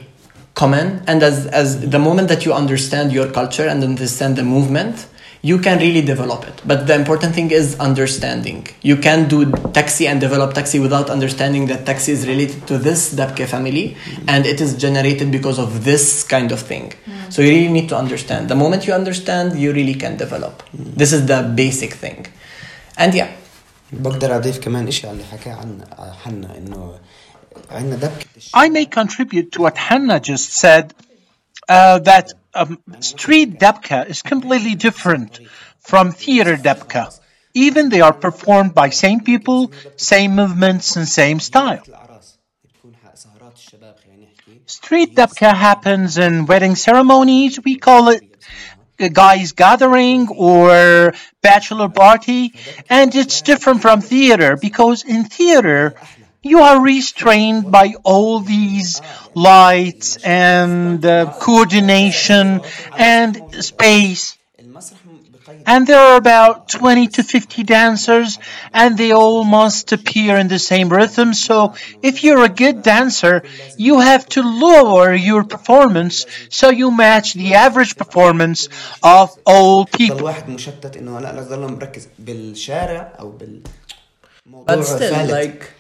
[SPEAKER 2] common and as, as the moment that you understand your culture and understand the movement you can really develop it but the important thing is understanding you can do taxi and develop taxi without understanding that taxi is related to this dabke family and it is generated because of this kind of thing so you really need to understand the moment you understand you really can develop this is the basic thing and yeah
[SPEAKER 3] بقدر اضيف كمان اشي على اللي حكاه عن حنا انه عندنا دبكة
[SPEAKER 4] I may contribute to what Hanna just said uh, that um, street dabka is completely different from theater dabka. Even they are performed by same people, same movements, and same style. Street dabka happens in wedding ceremonies. We call it uh, guys gathering or bachelor party, and it's different from theater because in theater you are restrained by all these lights and uh, coordination and space. And there are about 20 to 50 dancers, and they all must appear in the same rhythm. So, if you're a good dancer, you have to lower your performance so you match the average performance of all people.
[SPEAKER 2] But still, like.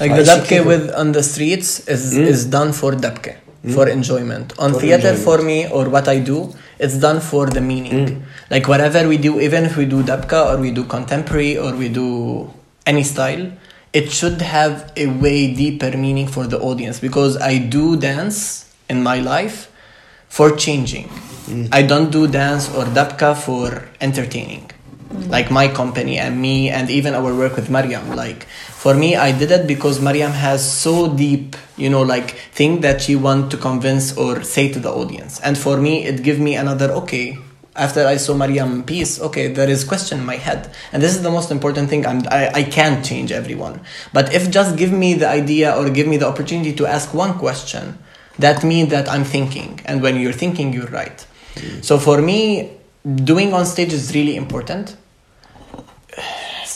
[SPEAKER 2] Like the dabke with on the streets is mm. is done for dabke mm. for enjoyment. On
[SPEAKER 3] for
[SPEAKER 2] theater
[SPEAKER 3] enjoyment.
[SPEAKER 2] for me or what I do, it's done for the meaning. Mm. Like whatever we do, even if we do dabka or we do contemporary or we do any style, it should have a way deeper meaning for the audience because I do dance in my life for changing. Hmm. I don't do dance or dabka for entertaining hmm. like my company and me and even our work with Mariam. Like for me I did it because Mariam has so deep you know like thing that she want to convince or say to the audience. And for me it give me another okay after I saw Mariam piece okay there is question in my head. And this is the most important thing. I'm, I, I can't change everyone. But if just give me the idea or give me the opportunity to ask one question that means that I'm thinking. And when you're thinking you're right. Mm. So for me doing on stage is really important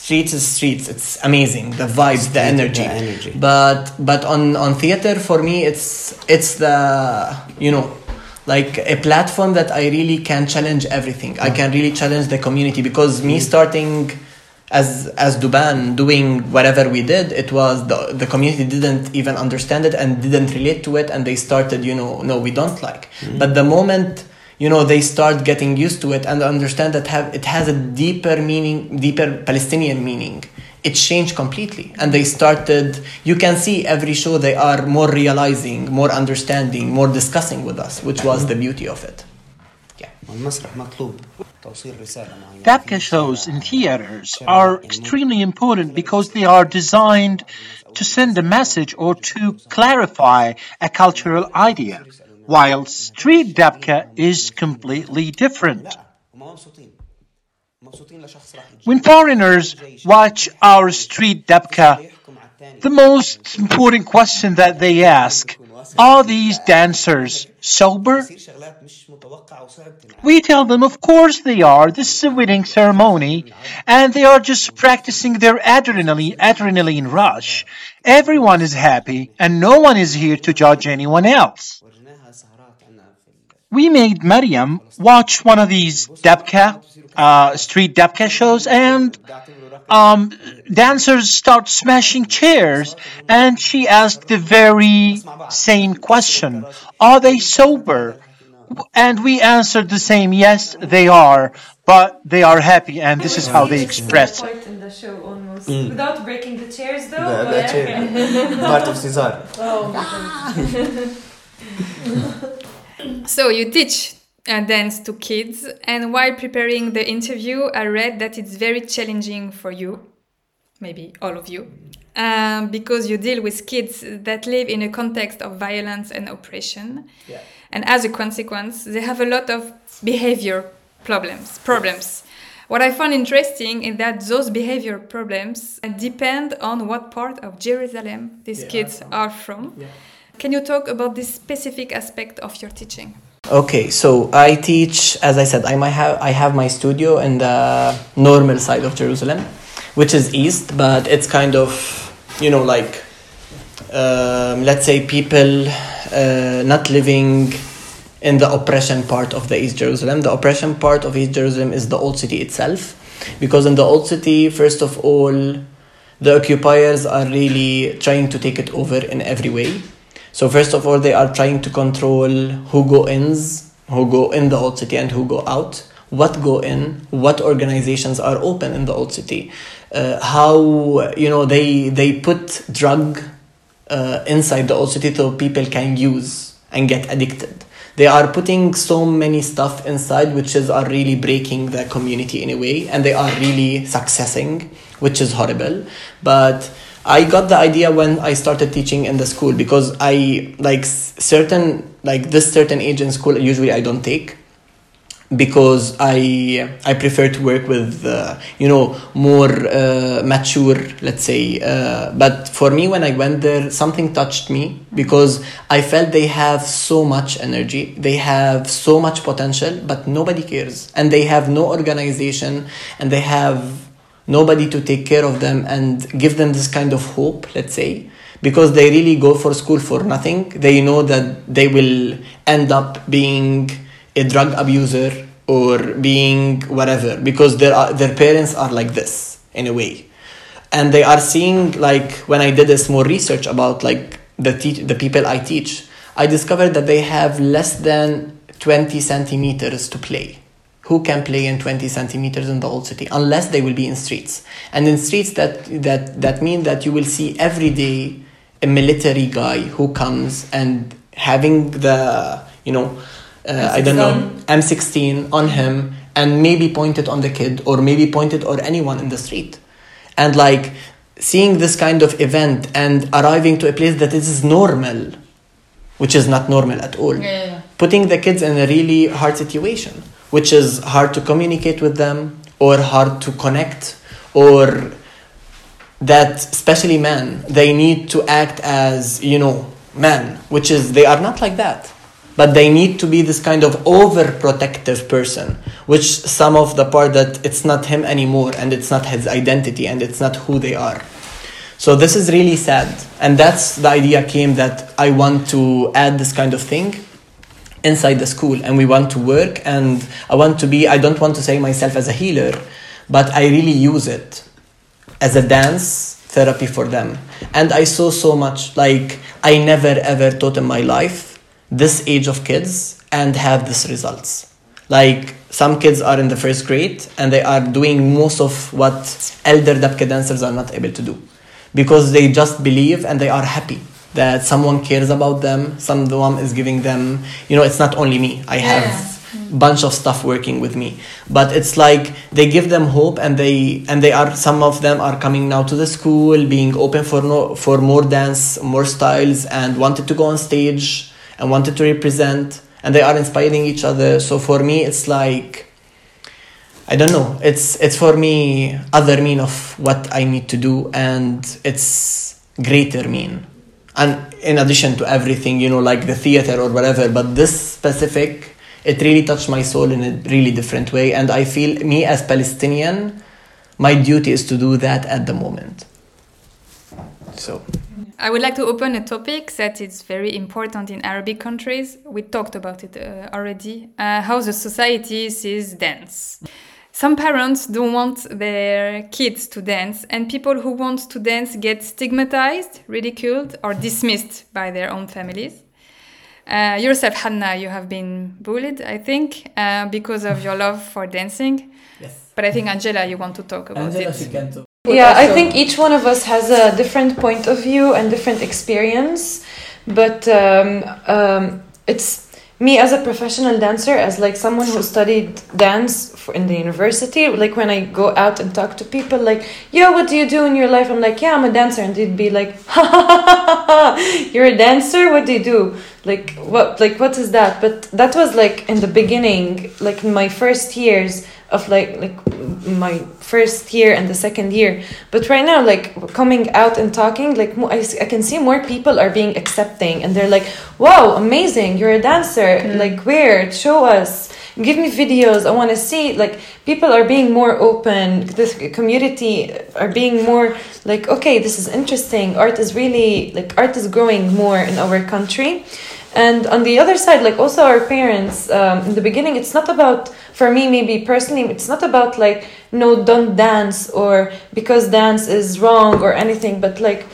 [SPEAKER 2] streets is streets it's amazing the vibes the energy.
[SPEAKER 3] the energy.
[SPEAKER 2] but but on on theater for me it's it's the you know like a platform that i really can challenge everything i can really challenge the community because me starting as as duban doing whatever we did it was the the community didn't even understand it and didn't relate to it and they started you know no we don't like mm. but the moment you know they start getting used to it and understand that have, it has a deeper meaning deeper palestinian meaning. It changed completely. And they started you can see every show they are more realizing more understanding more discussing with us which was the beauty of it.
[SPEAKER 4] Dabka shows in theaters are extremely important because they are designed to send a message or to clarify a cultural idea while street Dabka is completely different. When foreigners watch our street Dabka, the most important question that they ask are these dancers sober? We tell them, of course they are. This is a wedding ceremony, and they are just practicing their adrenaline, adrenaline rush. Everyone is happy, and no one is here to judge anyone else we made Mariam watch one of these debka uh, street debka shows, and um, dancers start smashing chairs, and she asked the very same question Are they sober? And we answered the same yes, they are, but they are happy, and this is how they express it.
[SPEAKER 5] Show almost. Mm. Without breaking the chairs, though?
[SPEAKER 3] The, the. Part of Cesar.
[SPEAKER 1] Oh, So you teach uh, dance to kids, and while preparing the interview, I read that it's very challenging for you, maybe all of you, um, because you deal with kids that live in a context of violence and oppression,
[SPEAKER 2] Yeah.
[SPEAKER 1] and as a consequence, they have a lot of behavior problems. Problems. What I found interesting is that those behavior problems depend on what part of Jerusalem these
[SPEAKER 2] Yeah.
[SPEAKER 1] kids are from. Can you talk about this specific aspect of your teaching?
[SPEAKER 2] Okay, so I teach, as I said, I have I have my studio in the normal side of Jerusalem, which is east, but it's kind of, you know, like, um, let's say people uh, not living in the oppression part of the East Jerusalem. The oppression part of East Jerusalem is the old city itself, because in the old city, first of all, the occupiers are really trying to take it over in every way. So first of all, they are trying to control who go ins, who go in the old city, and who go out. What go in? What organizations are open in the old city? Uh, how you know they they put drug uh, inside the old city so people can use and get addicted. They are putting so many stuff inside, which is are really breaking the community in a way, and they are really successing, which is horrible. But I got the idea when I started teaching in the school because I like certain like this certain age in school usually I don't take because I I prefer to work with uh, you know more uh, mature let's say uh, but for me when I went there something touched me because I felt they have so much energy they have so much potential but nobody cares and they have no organization and they have nobody to take care of them and give them this kind of hope let's say because they really go for school for nothing. They know that they will end up being a drug abuser or being whatever because their uh, their parents are like this in a way. And they are seeing like when i did this more research about like the te- the people i teach i discovered that they have less than 20 centimeters to play who can play in 20 centimeters in the old city unless they will be in streets. And in streets that that that mean that you will see every day a military guy who comes and having the you know uh, I don't know M16 on him and maybe pointed on the kid or maybe pointed or anyone in the street. And like seeing this kind of event and arriving to a place that is normal which is not normal at all. Putting the kids in a really hard situation which is hard to communicate with them or hard to connect or that especially men they need to act as you know men which is they are not like that. But they need to be this kind of overprotective person which some of the part that it's not him anymore and it's not his identity and it's not who they are. So this is really sad. And that's the idea came that i want to add this kind of thing inside the school and we want to work and i want to be i don't want to say myself as a healer but i really use it as a dance therapy for them. And i saw so much like i never ever taught in my life this age of kids and have this results. Like some kids are in the first grade and they are doing most of what elder dabke dancers are not able to do because they just believe and they are happy that someone cares about them someone is giving them you know it's not only me. I have bunch of stuff working with me. But it's like they give them hope and they and they are some of them are coming now to the school being open for no, for more dance more styles and wanted to go on stage and wanted to represent and they are inspiring each other. So for me it's like i don't know. It's it's for me other mean of what i need to do and it's greater mean and in addition to everything, you know, like the theater or whatever, but this specific, it really touched my soul in a really different way. And I feel me as Palestinian, my duty is to do that at the moment. So.
[SPEAKER 1] I would like to open a topic that is very important in Arabic countries. We talked about it uh, already. Uh, how the society sees dance. Some parents don't want their kids to dance, and people who want to dance get stigmatized, ridiculed, or dismissed by their own families. Uh, yourself, Hanna, you have been bullied, I think, uh, because of your love for dancing.
[SPEAKER 2] Yes.
[SPEAKER 1] But I think, Angela, you want to talk about
[SPEAKER 2] Angela,
[SPEAKER 1] it.
[SPEAKER 2] she can talk.
[SPEAKER 5] Yeah, I think each one of us has a different point of view and different experience, but um, um, it's me as a professional dancer, as like someone who studied dance for, in the university. Like when I go out and talk to people, like, "Yo, what do you do in your life?" I'm like, "Yeah, I'm a dancer," and they'd be like, "Ha ha ha ha! You're a dancer? What do you do? Like what? Like what is that?" But that was like in the beginning, like in my first years of like like my first year and the second year but right now like coming out and talking like I, I can see more people are being accepting and they're like wow amazing you're a dancer mm. like where show us give me videos i want to see like people are being more open this community are being more like okay this is interesting art is really like art is growing more in our country and on the other side like also our parents um, in the beginning it's not about for me maybe personally it's not about like no don't dance or because dance is wrong or anything but like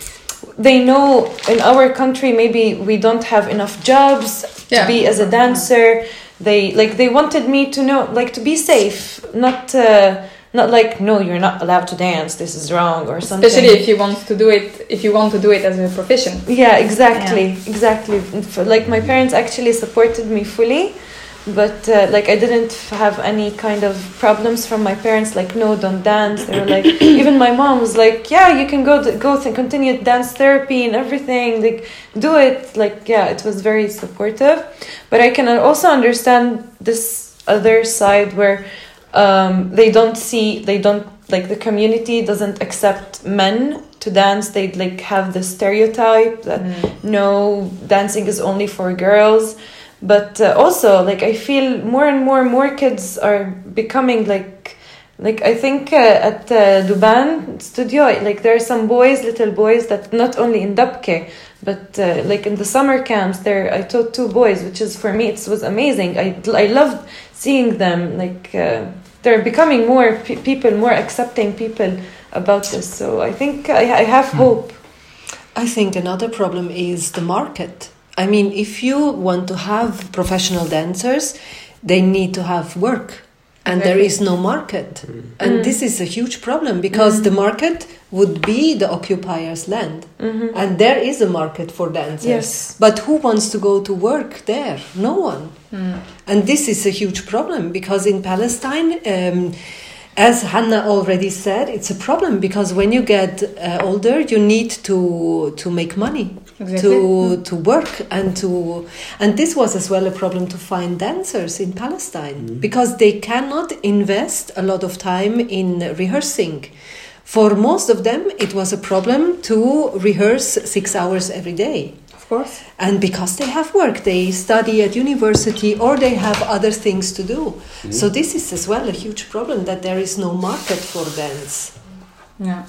[SPEAKER 5] they know in our country maybe we don't have enough jobs yeah. to be as a dancer they like they wanted me to know like to be safe not uh, not like no you're not allowed to dance this is wrong or something.
[SPEAKER 1] Especially if you want to do it if you want to do it as a profession.
[SPEAKER 5] Yeah exactly yeah. exactly. Like my parents actually supported me fully but uh, like i didn't have any kind of problems from my parents like no don't dance. They were like even my mom was like yeah you can go go and continue dance therapy and everything like do it. Like yeah it was very supportive. But i can also understand this other side where um, they don't see they don't like the community doesn't accept men to dance. They like have the stereotype that mm. no dancing is only for girls. But uh, also like i feel more and more more kids are becoming like like i think uh, at uh, duban studio like there are some boys little boys that not only in dabke but uh, like in the summer camps there i taught two boys which is for me it was amazing. I i loved seeing them like uh, they're becoming more pe- people, more accepting people about this. So I think I, I have hmm. hope.
[SPEAKER 6] I think another problem is the market. I mean, if you want to have professional dancers, they need to have work and there is no market mm. and mm. this is a huge problem because mm. the market would be the occupier's land -hmm. and there is a market for dancers
[SPEAKER 5] yes.
[SPEAKER 6] but who wants to go to work there no one mm. and this is a huge problem because in palestine um, as Hanna already said, it's a problem because when you get uh, older, you need to to make money, exactly. to mm. to work, and to and this was as well a problem to find dancers in Palestine mm. because they cannot invest a lot of time in rehearsing. For most of them, it was a problem to rehearse six hours every day Of
[SPEAKER 5] course.
[SPEAKER 6] And because they have work, they study at university or they have other things to do. Mm. So this is as well a huge problem that there is no market for dance.
[SPEAKER 5] Yeah.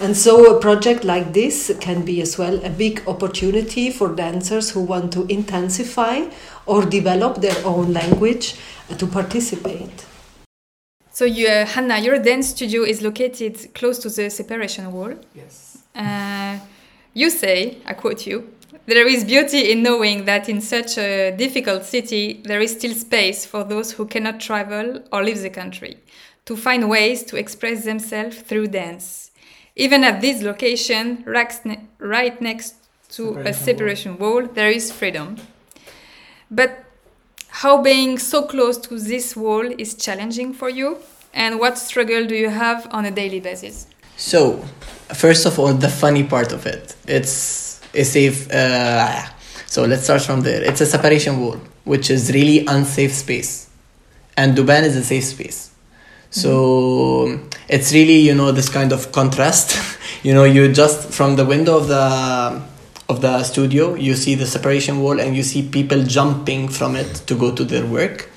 [SPEAKER 6] And so a project like this can be as well a big opportunity for dancers who want to intensify or develop their own language to participate.
[SPEAKER 1] So, you, uh, Hanna, your dance studio is located close to the separation wall.
[SPEAKER 2] Yes.
[SPEAKER 1] Uh, you say, I quote you, there is beauty in knowing that in such a difficult city, there is still space for those who cannot travel or leave the country to find ways to express themselves through dance. Even at this location, right next to separation a separation wall. wall, there is freedom. But how being so close to this wall is challenging for you, and what struggle do you have on a daily basis?
[SPEAKER 2] So, first of all, the funny part of it, it's a safe uh, so let's start from there it's a separation wall which is really unsafe space and duban is a safe space so mm-hmm. it's really you know this kind of contrast you know you just from the window of the of the studio, you see the separation wall and you see people jumping from it to go to their work.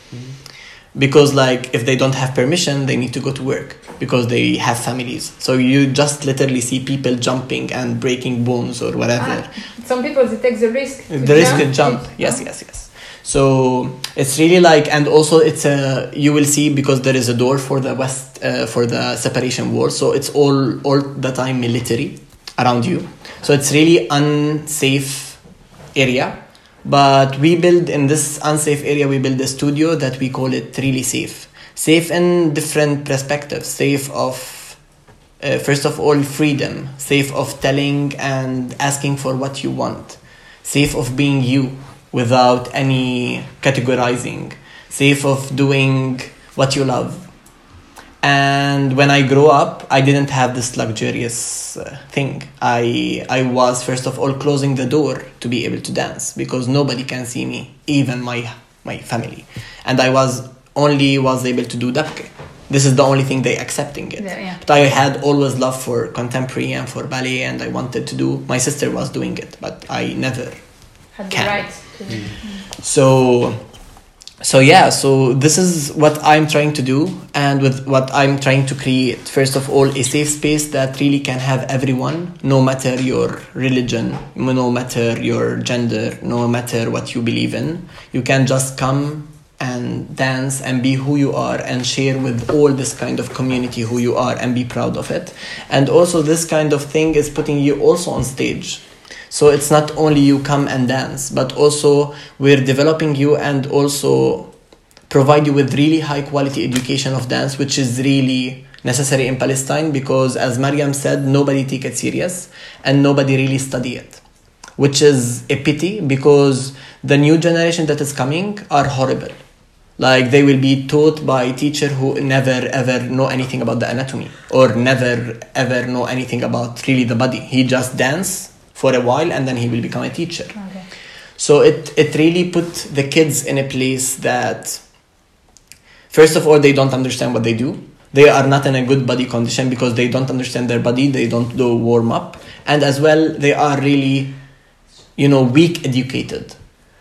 [SPEAKER 2] Because like if they don't have permission, they need to go to work because they have families. So you just literally see people jumping and breaking bones or whatever.
[SPEAKER 1] Ah, some people they take the risk. to
[SPEAKER 2] the risk to jump yes yes yes so it's really like and also it's a you will see because there is a door for the west uh, for the separation wall. So it's all all the time military around you. So it's really unsafe area. But we build in this unsafe area we build a studio that we call it really safe. Safe in different perspectives. Safe of uh, first of all freedom. Safe of telling and asking for what you want. Safe of being you without any categorizing safe of doing what you love and when i grew up i didn't have this luxurious uh, thing i i was first of all closing the door to be able to dance because nobody can see me even my my family and i was only was able to do dabke this is the only thing they accepting it
[SPEAKER 1] Yeah, yeah.
[SPEAKER 2] but i had always love for contemporary and for ballet and i wanted to do my sister was doing it but i never
[SPEAKER 1] Had the
[SPEAKER 2] Can.
[SPEAKER 1] right.
[SPEAKER 2] So so yeah so this is what i'm trying to do and with what i'm trying to create. First of all a safe space that really can have everyone no matter your religion no matter your gender no matter what you believe in. You can just come and dance and be who you are and share with all this kind of community who you are and be proud of it. And also this kind of thing is putting you also on stage so it's not only you come and dance, but also we're developing you and also provide you with really high quality education of dance, which is really necessary in Palestine because, as Mariam said, nobody take it serious and nobody really study it, which is a pity because the new generation that is coming are horrible. Like they will be taught by teacher who never ever know anything about the anatomy or never ever know anything about really the body. He just dance for a while and then he will become a teacher.
[SPEAKER 1] okay.
[SPEAKER 2] So it, it really put the kids in a place that, first of all, they don't understand what they do. They are not in a good body condition because they don't understand their body. They don't do warm up, and as well, they are really, you know, weak educated.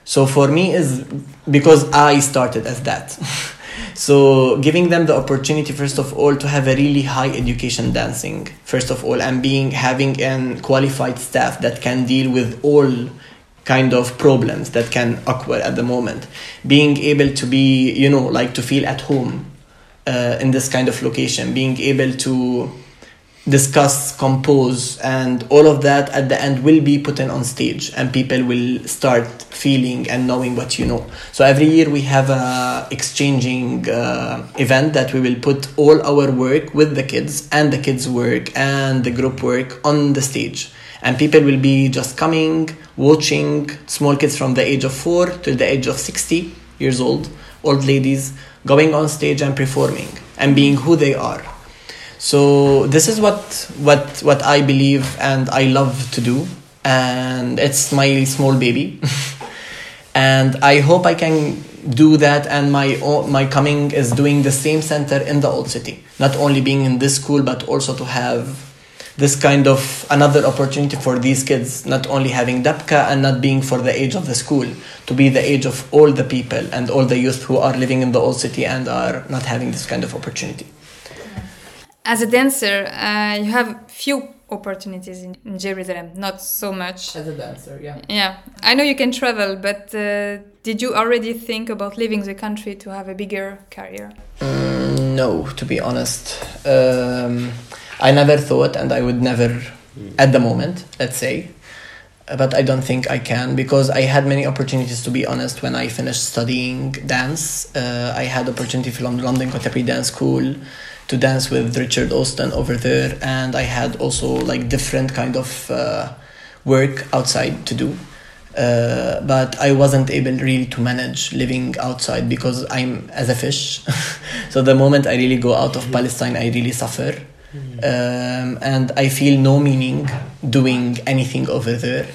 [SPEAKER 2] So for me is because I started as that. so giving them the opportunity first of all to have a really high education dancing first of all and being having an qualified staff that can deal with all kind of problems that can occur at the moment. Being able to be you know like to feel at home uh, in this kind of location being able to discuss compose and all of that at the end will be put in on stage and people will start feeling and knowing what you know. So every year we have a exchanging uh, event that we will put all our work with the kids and the kids work and the group work on the stage. And people will be just coming watching small kids from the age of 4 to the age of 60 years old old ladies going on stage and performing and being who they are so this is what what what i believe and i love to do. And it's my small baby. And i hope i can do that and my my coming is doing the same center in the old city. Not only being in this school but also to have this kind of another opportunity for these kids not only having dabke and not being for the age of the school to be the age of all the people and all the youth who are living in the old city and are not having this kind of opportunity
[SPEAKER 1] As a dancer, uh, you have few opportunities in, in Jerusalem, not so much.
[SPEAKER 2] as a dancer yeah
[SPEAKER 1] Yeah, I know you can travel, but uh, did you already think about leaving the country to have a bigger career?
[SPEAKER 2] Mm, no, to be honest. Um, I never thought, and I would never at the moment, let's say. But I don't think I can because I had many opportunities. To be honest, when I finished studying dance, uh, I had opportunity from London Contemporary Dance School to dance with Richard Alston over there, and I had also like different kind of uh, work outside to do. Uh, but I wasn't able really to manage living outside because I'm as a fish. so the moment I really go out of Palestine, I really suffer. Um, and I feel no meaning doing anything over there.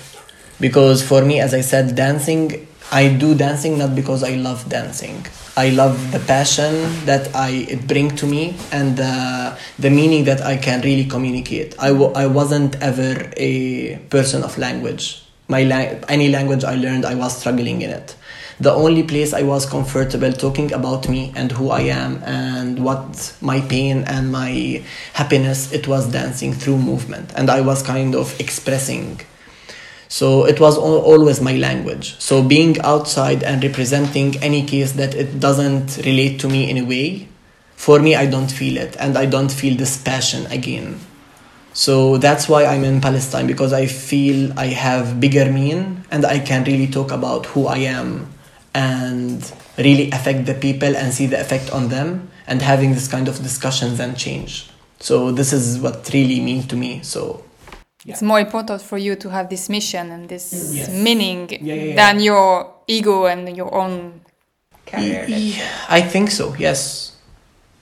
[SPEAKER 2] Because for me, as I said, dancing, I do dancing not because I love dancing. I love the passion that I it bring to me and the, the meaning that I can really communicate. I w- I wasn't ever a person of language my la- any language I learned, I was struggling in it. The only place I was comfortable talking about me and who I am and what my pain and my happiness, it was dancing through movement, and I was kind of expressing. So it was always my language. So being outside and representing any case that it doesn't relate to me in a way, for me, I don't feel it, and I don't feel this passion again. So that's why I'm in Palestine because I feel I have bigger mean and I can really talk about who I am and really affect the people and see the effect on them and having this kind of discussions and change. So this is what really mean to me. So
[SPEAKER 1] It's more important for you to have this mission and this
[SPEAKER 2] Yes.
[SPEAKER 1] meaning
[SPEAKER 2] Yeah, yeah, yeah.
[SPEAKER 1] than your ego and your own career.
[SPEAKER 2] Yeah, I think so, yes.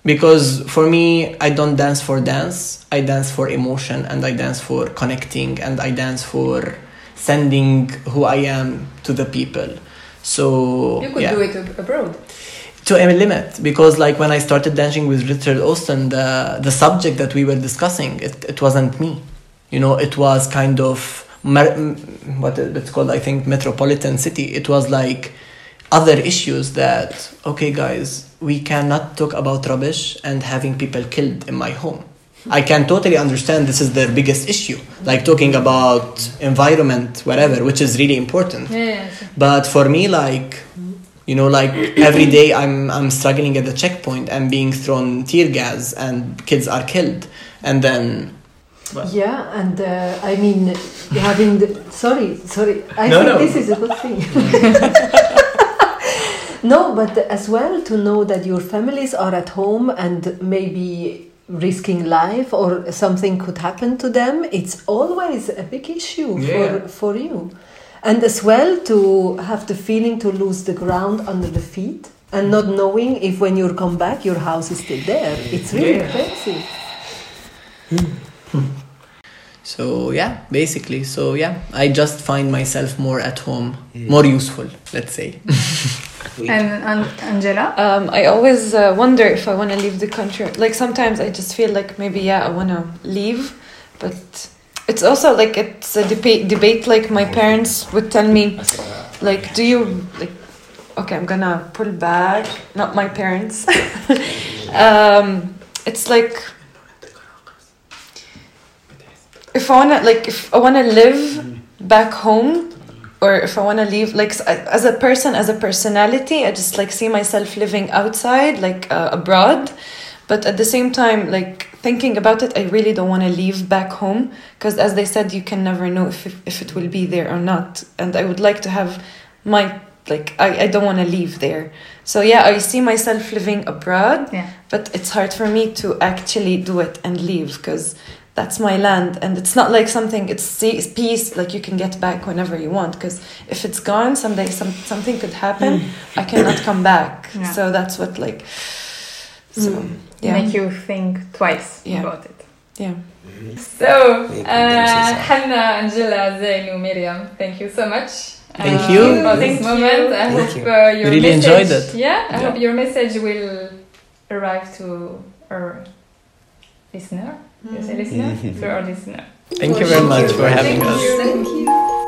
[SPEAKER 2] Because for me, I don't dance for dance. I dance for emotion and I dance for connecting and I dance for sending who I am to the people. So
[SPEAKER 1] You could
[SPEAKER 2] yeah.
[SPEAKER 1] do it abroad.
[SPEAKER 2] to a limit because like when I started dancing with Richard Alston, the the subject that we were discussing, it, it wasn't me. You know, it was kind of what it's called, I think, metropolitan city. It was like other issues that okay, guys, we cannot talk about rubbish and having people killed in my home. I can totally understand this is their biggest issue, like talking about environment, whatever, which is really important.
[SPEAKER 1] Yeah,
[SPEAKER 2] But for me, like, you know, like every day I'm I'm struggling at the checkpoint and being thrown tear gas and kids are killed, and then
[SPEAKER 6] Yeah, and uh, I mean, having the, sorry, sorry, I
[SPEAKER 2] No,
[SPEAKER 6] think
[SPEAKER 2] no.
[SPEAKER 6] this is a good thing. no, but as well to know that your families are at home and maybe risking life or something could happen to them, it's always a big issue
[SPEAKER 2] Yeah.
[SPEAKER 6] for, for you. And as well to have the feeling to lose the ground under the feet and not knowing if when you come back your house is still there. It's really
[SPEAKER 2] Yeah.
[SPEAKER 6] crazy.
[SPEAKER 2] so yeah, basically, so yeah, I just find myself more at home, more useful, let's say.
[SPEAKER 1] And, and Angela?
[SPEAKER 5] Um, I always uh, wonder if I want to leave the country. Like sometimes I just feel like maybe yeah I want to leave, but it's also like it's a debate. Debate like my parents would tell me, like, do you like? Okay, I'm gonna pull back. Not my parents. um, it's like if I wanna like if I wanna live back home or if I want to leave, like as a person, as a personality, I just like see myself living outside, like uh, abroad. But at the same time, like thinking about it, I really don't want to leave back home because, as they said, you can never know if if it will be there or not. And I would like to have my like I, I don't want to leave there. So yeah, I see myself living abroad,
[SPEAKER 1] Yeah.
[SPEAKER 5] but it's hard for me to actually do it and leave because that's my land and it's not like something it's se- peace like you can get back whenever you want because if it's gone someday some, something could happen i cannot come back
[SPEAKER 1] Yeah.
[SPEAKER 5] so that's what like so yeah
[SPEAKER 1] Make you think twice
[SPEAKER 5] Yeah.
[SPEAKER 1] about it.
[SPEAKER 5] yeah
[SPEAKER 1] So,
[SPEAKER 3] Thank you,
[SPEAKER 1] uh,
[SPEAKER 3] Princess.
[SPEAKER 1] Hanna, Angela, Zainu, Miriam, thank you so much.
[SPEAKER 2] Thank
[SPEAKER 1] uh,
[SPEAKER 2] you.
[SPEAKER 1] for this
[SPEAKER 5] Thank
[SPEAKER 1] moment.
[SPEAKER 5] you.
[SPEAKER 1] I
[SPEAKER 3] Thank
[SPEAKER 1] hope
[SPEAKER 3] you.
[SPEAKER 1] uh, your
[SPEAKER 2] Really
[SPEAKER 1] message,
[SPEAKER 2] enjoyed it.
[SPEAKER 1] Yeah, I
[SPEAKER 2] Yeah.
[SPEAKER 1] hope your message will arrive to our listener. You say listener? to our listener.
[SPEAKER 2] Thank you very much for having us.
[SPEAKER 6] Thank you.